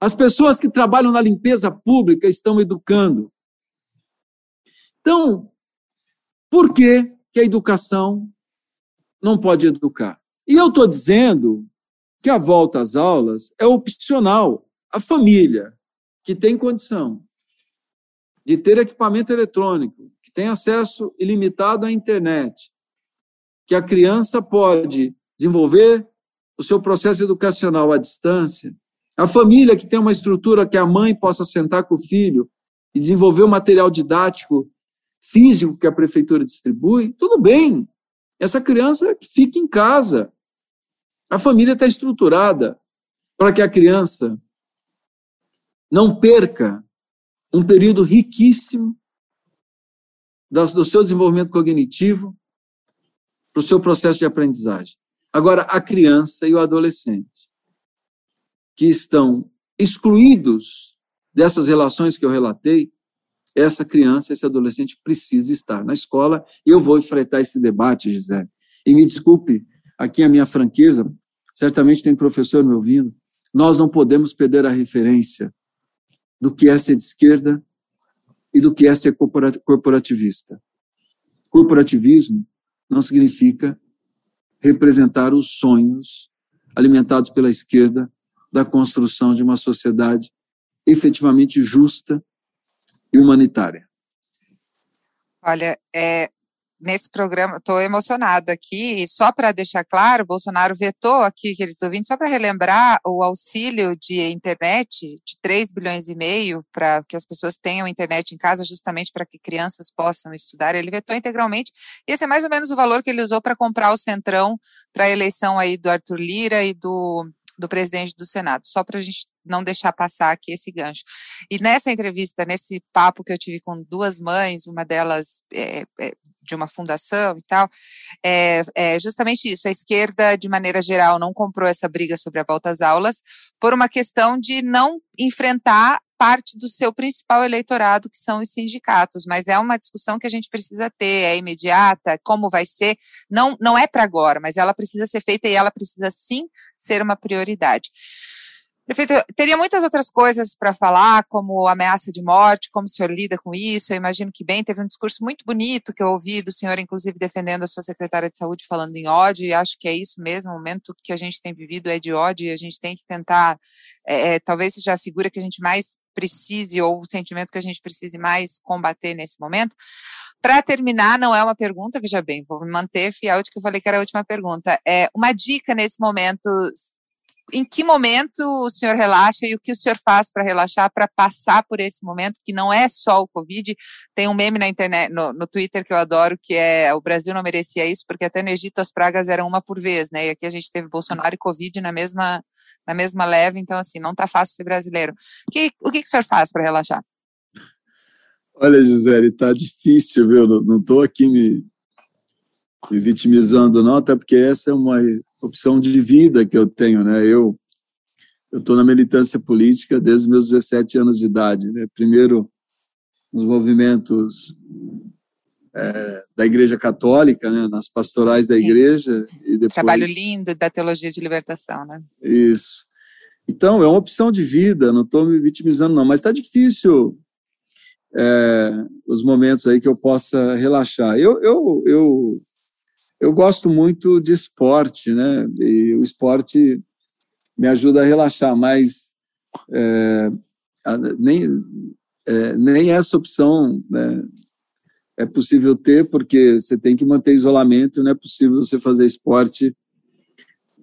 As pessoas que trabalham na limpeza pública estão educando. Então, por que, que a educação não pode educar? E eu estou dizendo que a volta às aulas é opcional. A família que tem condição de ter equipamento eletrônico, que tem acesso ilimitado à internet, que a criança pode desenvolver o seu processo educacional à distância, a família que tem uma estrutura que a mãe possa sentar com o filho e desenvolver o material didático físico que a prefeitura distribui, tudo bem. Essa criança fica em casa. A família está estruturada para que a criança não perca um período riquíssimo do seu desenvolvimento cognitivo, para o seu processo de aprendizagem. Agora, a criança e o adolescente, que estão excluídos dessas relações que eu relatei, essa criança, esse adolescente precisa estar na escola. E eu vou enfrentar esse debate, Gisele. E me desculpe, aqui a minha franqueza, certamente tem professor me ouvindo, nós não podemos perder a referência do que é ser de esquerda e do que é ser corporativista. Corporativismo não significa representar os sonhos alimentados pela esquerda da construção de uma sociedade efetivamente justa e humanitária. Olha, é, nesse programa, estou emocionada aqui, e só para deixar claro, Bolsonaro vetou aqui, queridos ouvintes, só para relembrar o auxílio de internet de 3 bilhões e meio para que as pessoas tenham internet em casa, justamente para que crianças possam estudar, ele vetou integralmente, e esse é mais ou menos o valor que ele usou para comprar o Centrão para a eleição aí do Arthur Lira e do do presidente do Senado, só para a gente não deixar passar aqui esse gancho. E nessa entrevista, nesse papo que eu tive com duas mães, uma delas é, é, de uma fundação e tal, é, é, justamente isso. A esquerda, de maneira geral, não comprou essa briga sobre a volta às aulas por uma questão de não enfrentar parte do seu principal eleitorado, que são os sindicatos, mas é uma discussão que a gente precisa ter, é imediata, como vai ser, não, não é para agora, mas ela precisa ser feita e ela precisa sim ser uma prioridade. Prefeito, teria muitas outras coisas para falar, como ameaça de morte, como o senhor lida com isso. Eu imagino que bem, teve um discurso muito bonito que eu ouvi do senhor, inclusive defendendo a sua secretária de saúde, falando em ódio, e acho que é isso mesmo. O momento que a gente tem vivido é de ódio, e a gente tem que tentar, é, é, talvez seja a figura que a gente mais precise, ou o sentimento que a gente precise mais combater nesse momento. Para terminar, não é uma pergunta, veja bem, vou me manter fiel de que eu falei que era a última pergunta. É uma dica nesse momento em que momento o senhor relaxa e o que o senhor faz para relaxar, para passar por esse momento, que não é só o Covid. Tem um meme na internet, no, no, Twitter que eu adoro, que é o Brasil não merecia isso, porque até no Egito as pragas eram uma por vez, né? E aqui a gente teve Bolsonaro e Covid na mesma, na mesma leve, então assim, não está fácil ser brasileiro. Que, o que, que o senhor faz para relaxar? Olha, Gisele, tá difícil, viu? Não estou aqui me, me vitimizando, não, até porque essa é uma opção de vida que eu tenho, né? Eu eu estou na militância política desde os meus 17 anos de idade, né? Primeiro nos movimentos é, da Igreja Católica, né? Nas pastorais Sim. da Igreja e depois trabalho lindo da teologia de libertação, né? Isso. Então é uma opção de vida. Não estou me vitimizando não, mas está difícil é, os momentos aí que eu possa relaxar. Eu eu eu eu gosto muito de esporte, né? E o esporte me ajuda a relaxar, mas é, nem, é, nem essa opção né, é possível ter, porque você tem que manter isolamento, não é possível você fazer esporte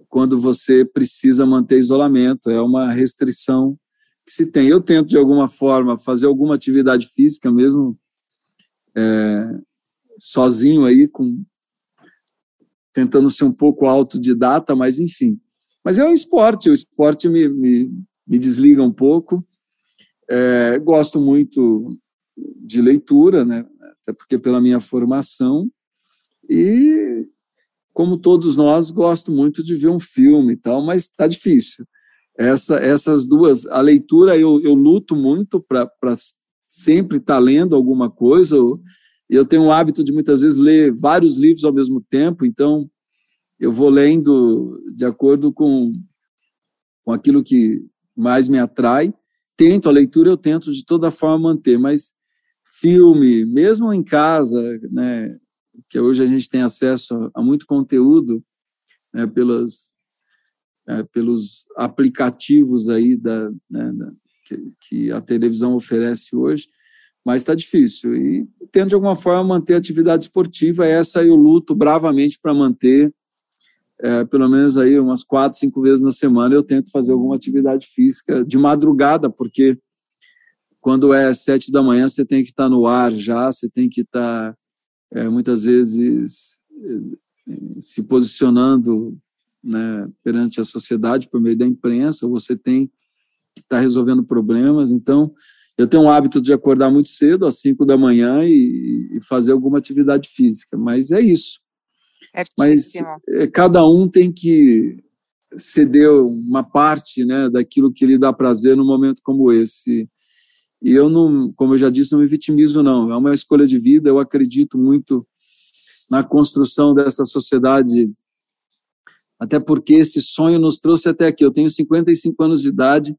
quando você precisa manter isolamento, é uma restrição que se tem. Eu tento, de alguma forma, fazer alguma atividade física mesmo, é, sozinho aí, com tentando ser um pouco autodidata, mas enfim. Mas é o esporte, o esporte me, me, me desliga um pouco. É, gosto muito de leitura, né? até porque pela minha formação, e como todos nós, gosto muito de ver um filme e tal, mas está difícil. Essa, essas duas, a leitura eu, eu luto muito para sempre estar tá lendo alguma coisa, eu tenho o hábito de muitas vezes ler vários livros ao mesmo tempo, então eu vou lendo de acordo com, com aquilo que mais me atrai. Tento, a leitura eu tento de toda forma manter, mas filme, mesmo em casa, né, que hoje a gente tem acesso a muito conteúdo né, pelas, é, pelos aplicativos aí da, né, da que, que, a televisão oferece hoje, mas está difícil. E tento, de alguma forma, manter a atividade esportiva, essa eu luto bravamente para manter, é, pelo menos aí umas quatro, cinco vezes na semana eu tento fazer alguma atividade física de madrugada, porque quando é sete da manhã você tem que estar no ar já, você tem que estar é, muitas vezes é, se posicionando né, perante a sociedade por meio da imprensa, você tem que estar resolvendo problemas, então eu tenho o hábito de acordar muito cedo, às 5 da manhã, e, e, fazer alguma atividade física. Mas é isso. Mas é, cada um tem que ceder uma parte né, daquilo que lhe dá prazer num momento como esse. e eu não, como eu já disse, não me vitimizo não. É uma escolha de vida. Eu acredito muito na construção dessa sociedade, até porque esse sonho nos trouxe até aqui. Eu tenho 55 anos de idade.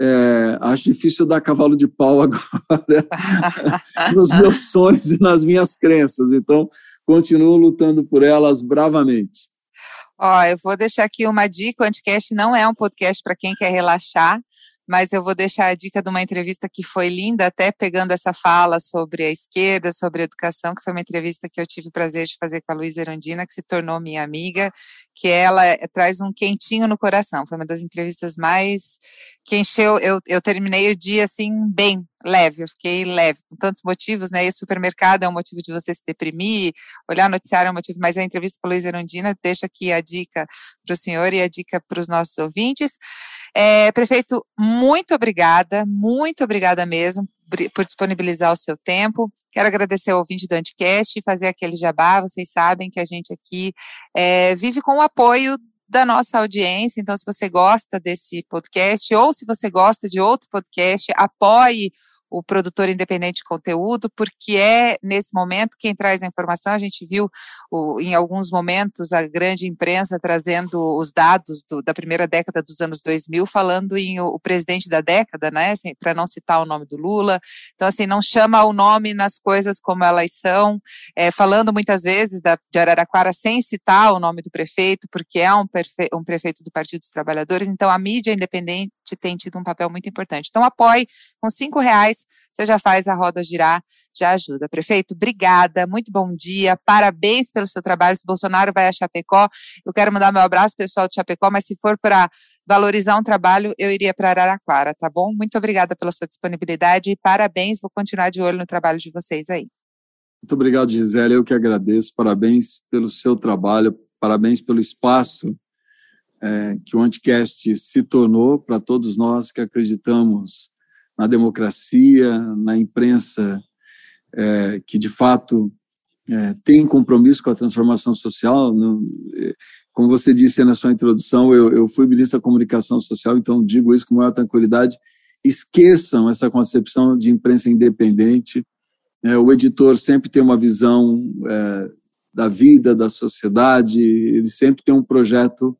É, acho difícil dar cavalo de pau *laughs* agora *laughs* nos meus sonhos e nas minhas crenças. Então, continuo lutando por elas bravamente. Ó, eu vou deixar aqui uma dica. O Anticast não é um podcast para quem quer relaxar mas eu vou deixar a dica de uma entrevista que foi linda, até pegando essa fala sobre a esquerda, sobre a educação, que foi uma entrevista que eu tive o prazer de fazer com a Luísa Erundina, que se tornou minha amiga, que ela eh, traz um quentinho no coração. Foi uma das entrevistas mais que encheu. Eu, eu terminei o dia assim, bem leve, eu fiquei leve, com tantos motivos, né? E supermercado é um motivo de você se deprimir, olhar noticiário é um motivo, mas a entrevista com a Luísa Erundina deixa aqui a dica para o senhor e a dica para os nossos ouvintes. É, prefeito, muito obrigada, muito obrigada mesmo por disponibilizar o seu tempo. Quero agradecer ao ouvinte do Anticast e fazer aquele jabá. Vocês sabem que a gente aqui é, vive com o apoio da nossa audiência. Então, se você gosta desse podcast ou se você gosta de outro podcast, apoie o produtor independente de conteúdo, porque é nesse momento quem traz a informação. A gente viu o, em alguns momentos a grande imprensa trazendo os dados do, da primeira década dos anos 2000, falando em o, o presidente da década, né, assim, para não citar o nome do Lula. Então, assim, não chama o nome nas coisas como elas são, é, falando muitas vezes da, de Araraquara sem citar o nome do prefeito, porque é um, um prefeito do Partido dos Trabalhadores. Então, a mídia independente tem tido um papel muito importante. Então, apoie com cinco reais, você já faz a roda girar, já ajuda. Prefeito, obrigada, muito bom dia, parabéns pelo seu trabalho. Se Bolsonaro vai a Chapecó, eu quero mandar meu abraço pessoal de Chapecó, mas se for para valorizar um trabalho, eu iria para Araraquara, tá bom? Muito obrigada pela sua disponibilidade e parabéns, vou continuar de olho no trabalho de vocês aí. Muito obrigado, Gisele, eu que agradeço, parabéns pelo seu trabalho, parabéns pelo espaço é, que o Anticast se tornou para todos nós que acreditamos na democracia, na imprensa é, que de fato é, tem compromisso com a transformação social. É, como você disse na sua introdução, eu, eu fui ministro da comunicação social, então digo isso com maior tranquilidade. Esqueçam essa concepção de imprensa independente. É, o editor sempre tem uma visão é, da vida, da sociedade, ele sempre tem um projeto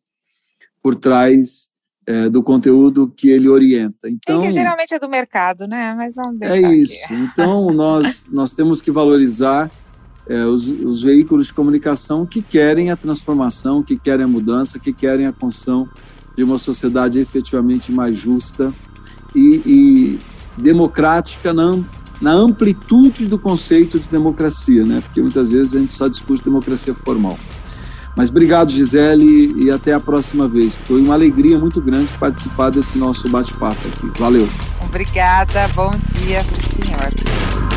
por trás é, do conteúdo que ele orienta. Então, é que geralmente é do mercado, né? Mas vamos deixar. É isso. Aqui. Então *laughs* nós nós temos que valorizar é, os, os, veículos de comunicação que querem a transformação, que querem a mudança, que querem a construção de uma sociedade efetivamente mais justa e, e democrática na, na amplitude do conceito de democracia, né? Porque muitas vezes a gente só discute democracia formal. Mas obrigado, Gisele, e até a próxima vez. Foi uma alegria muito grande participar desse nosso bate-papo aqui. Valeu. Obrigada, bom dia para o senhor.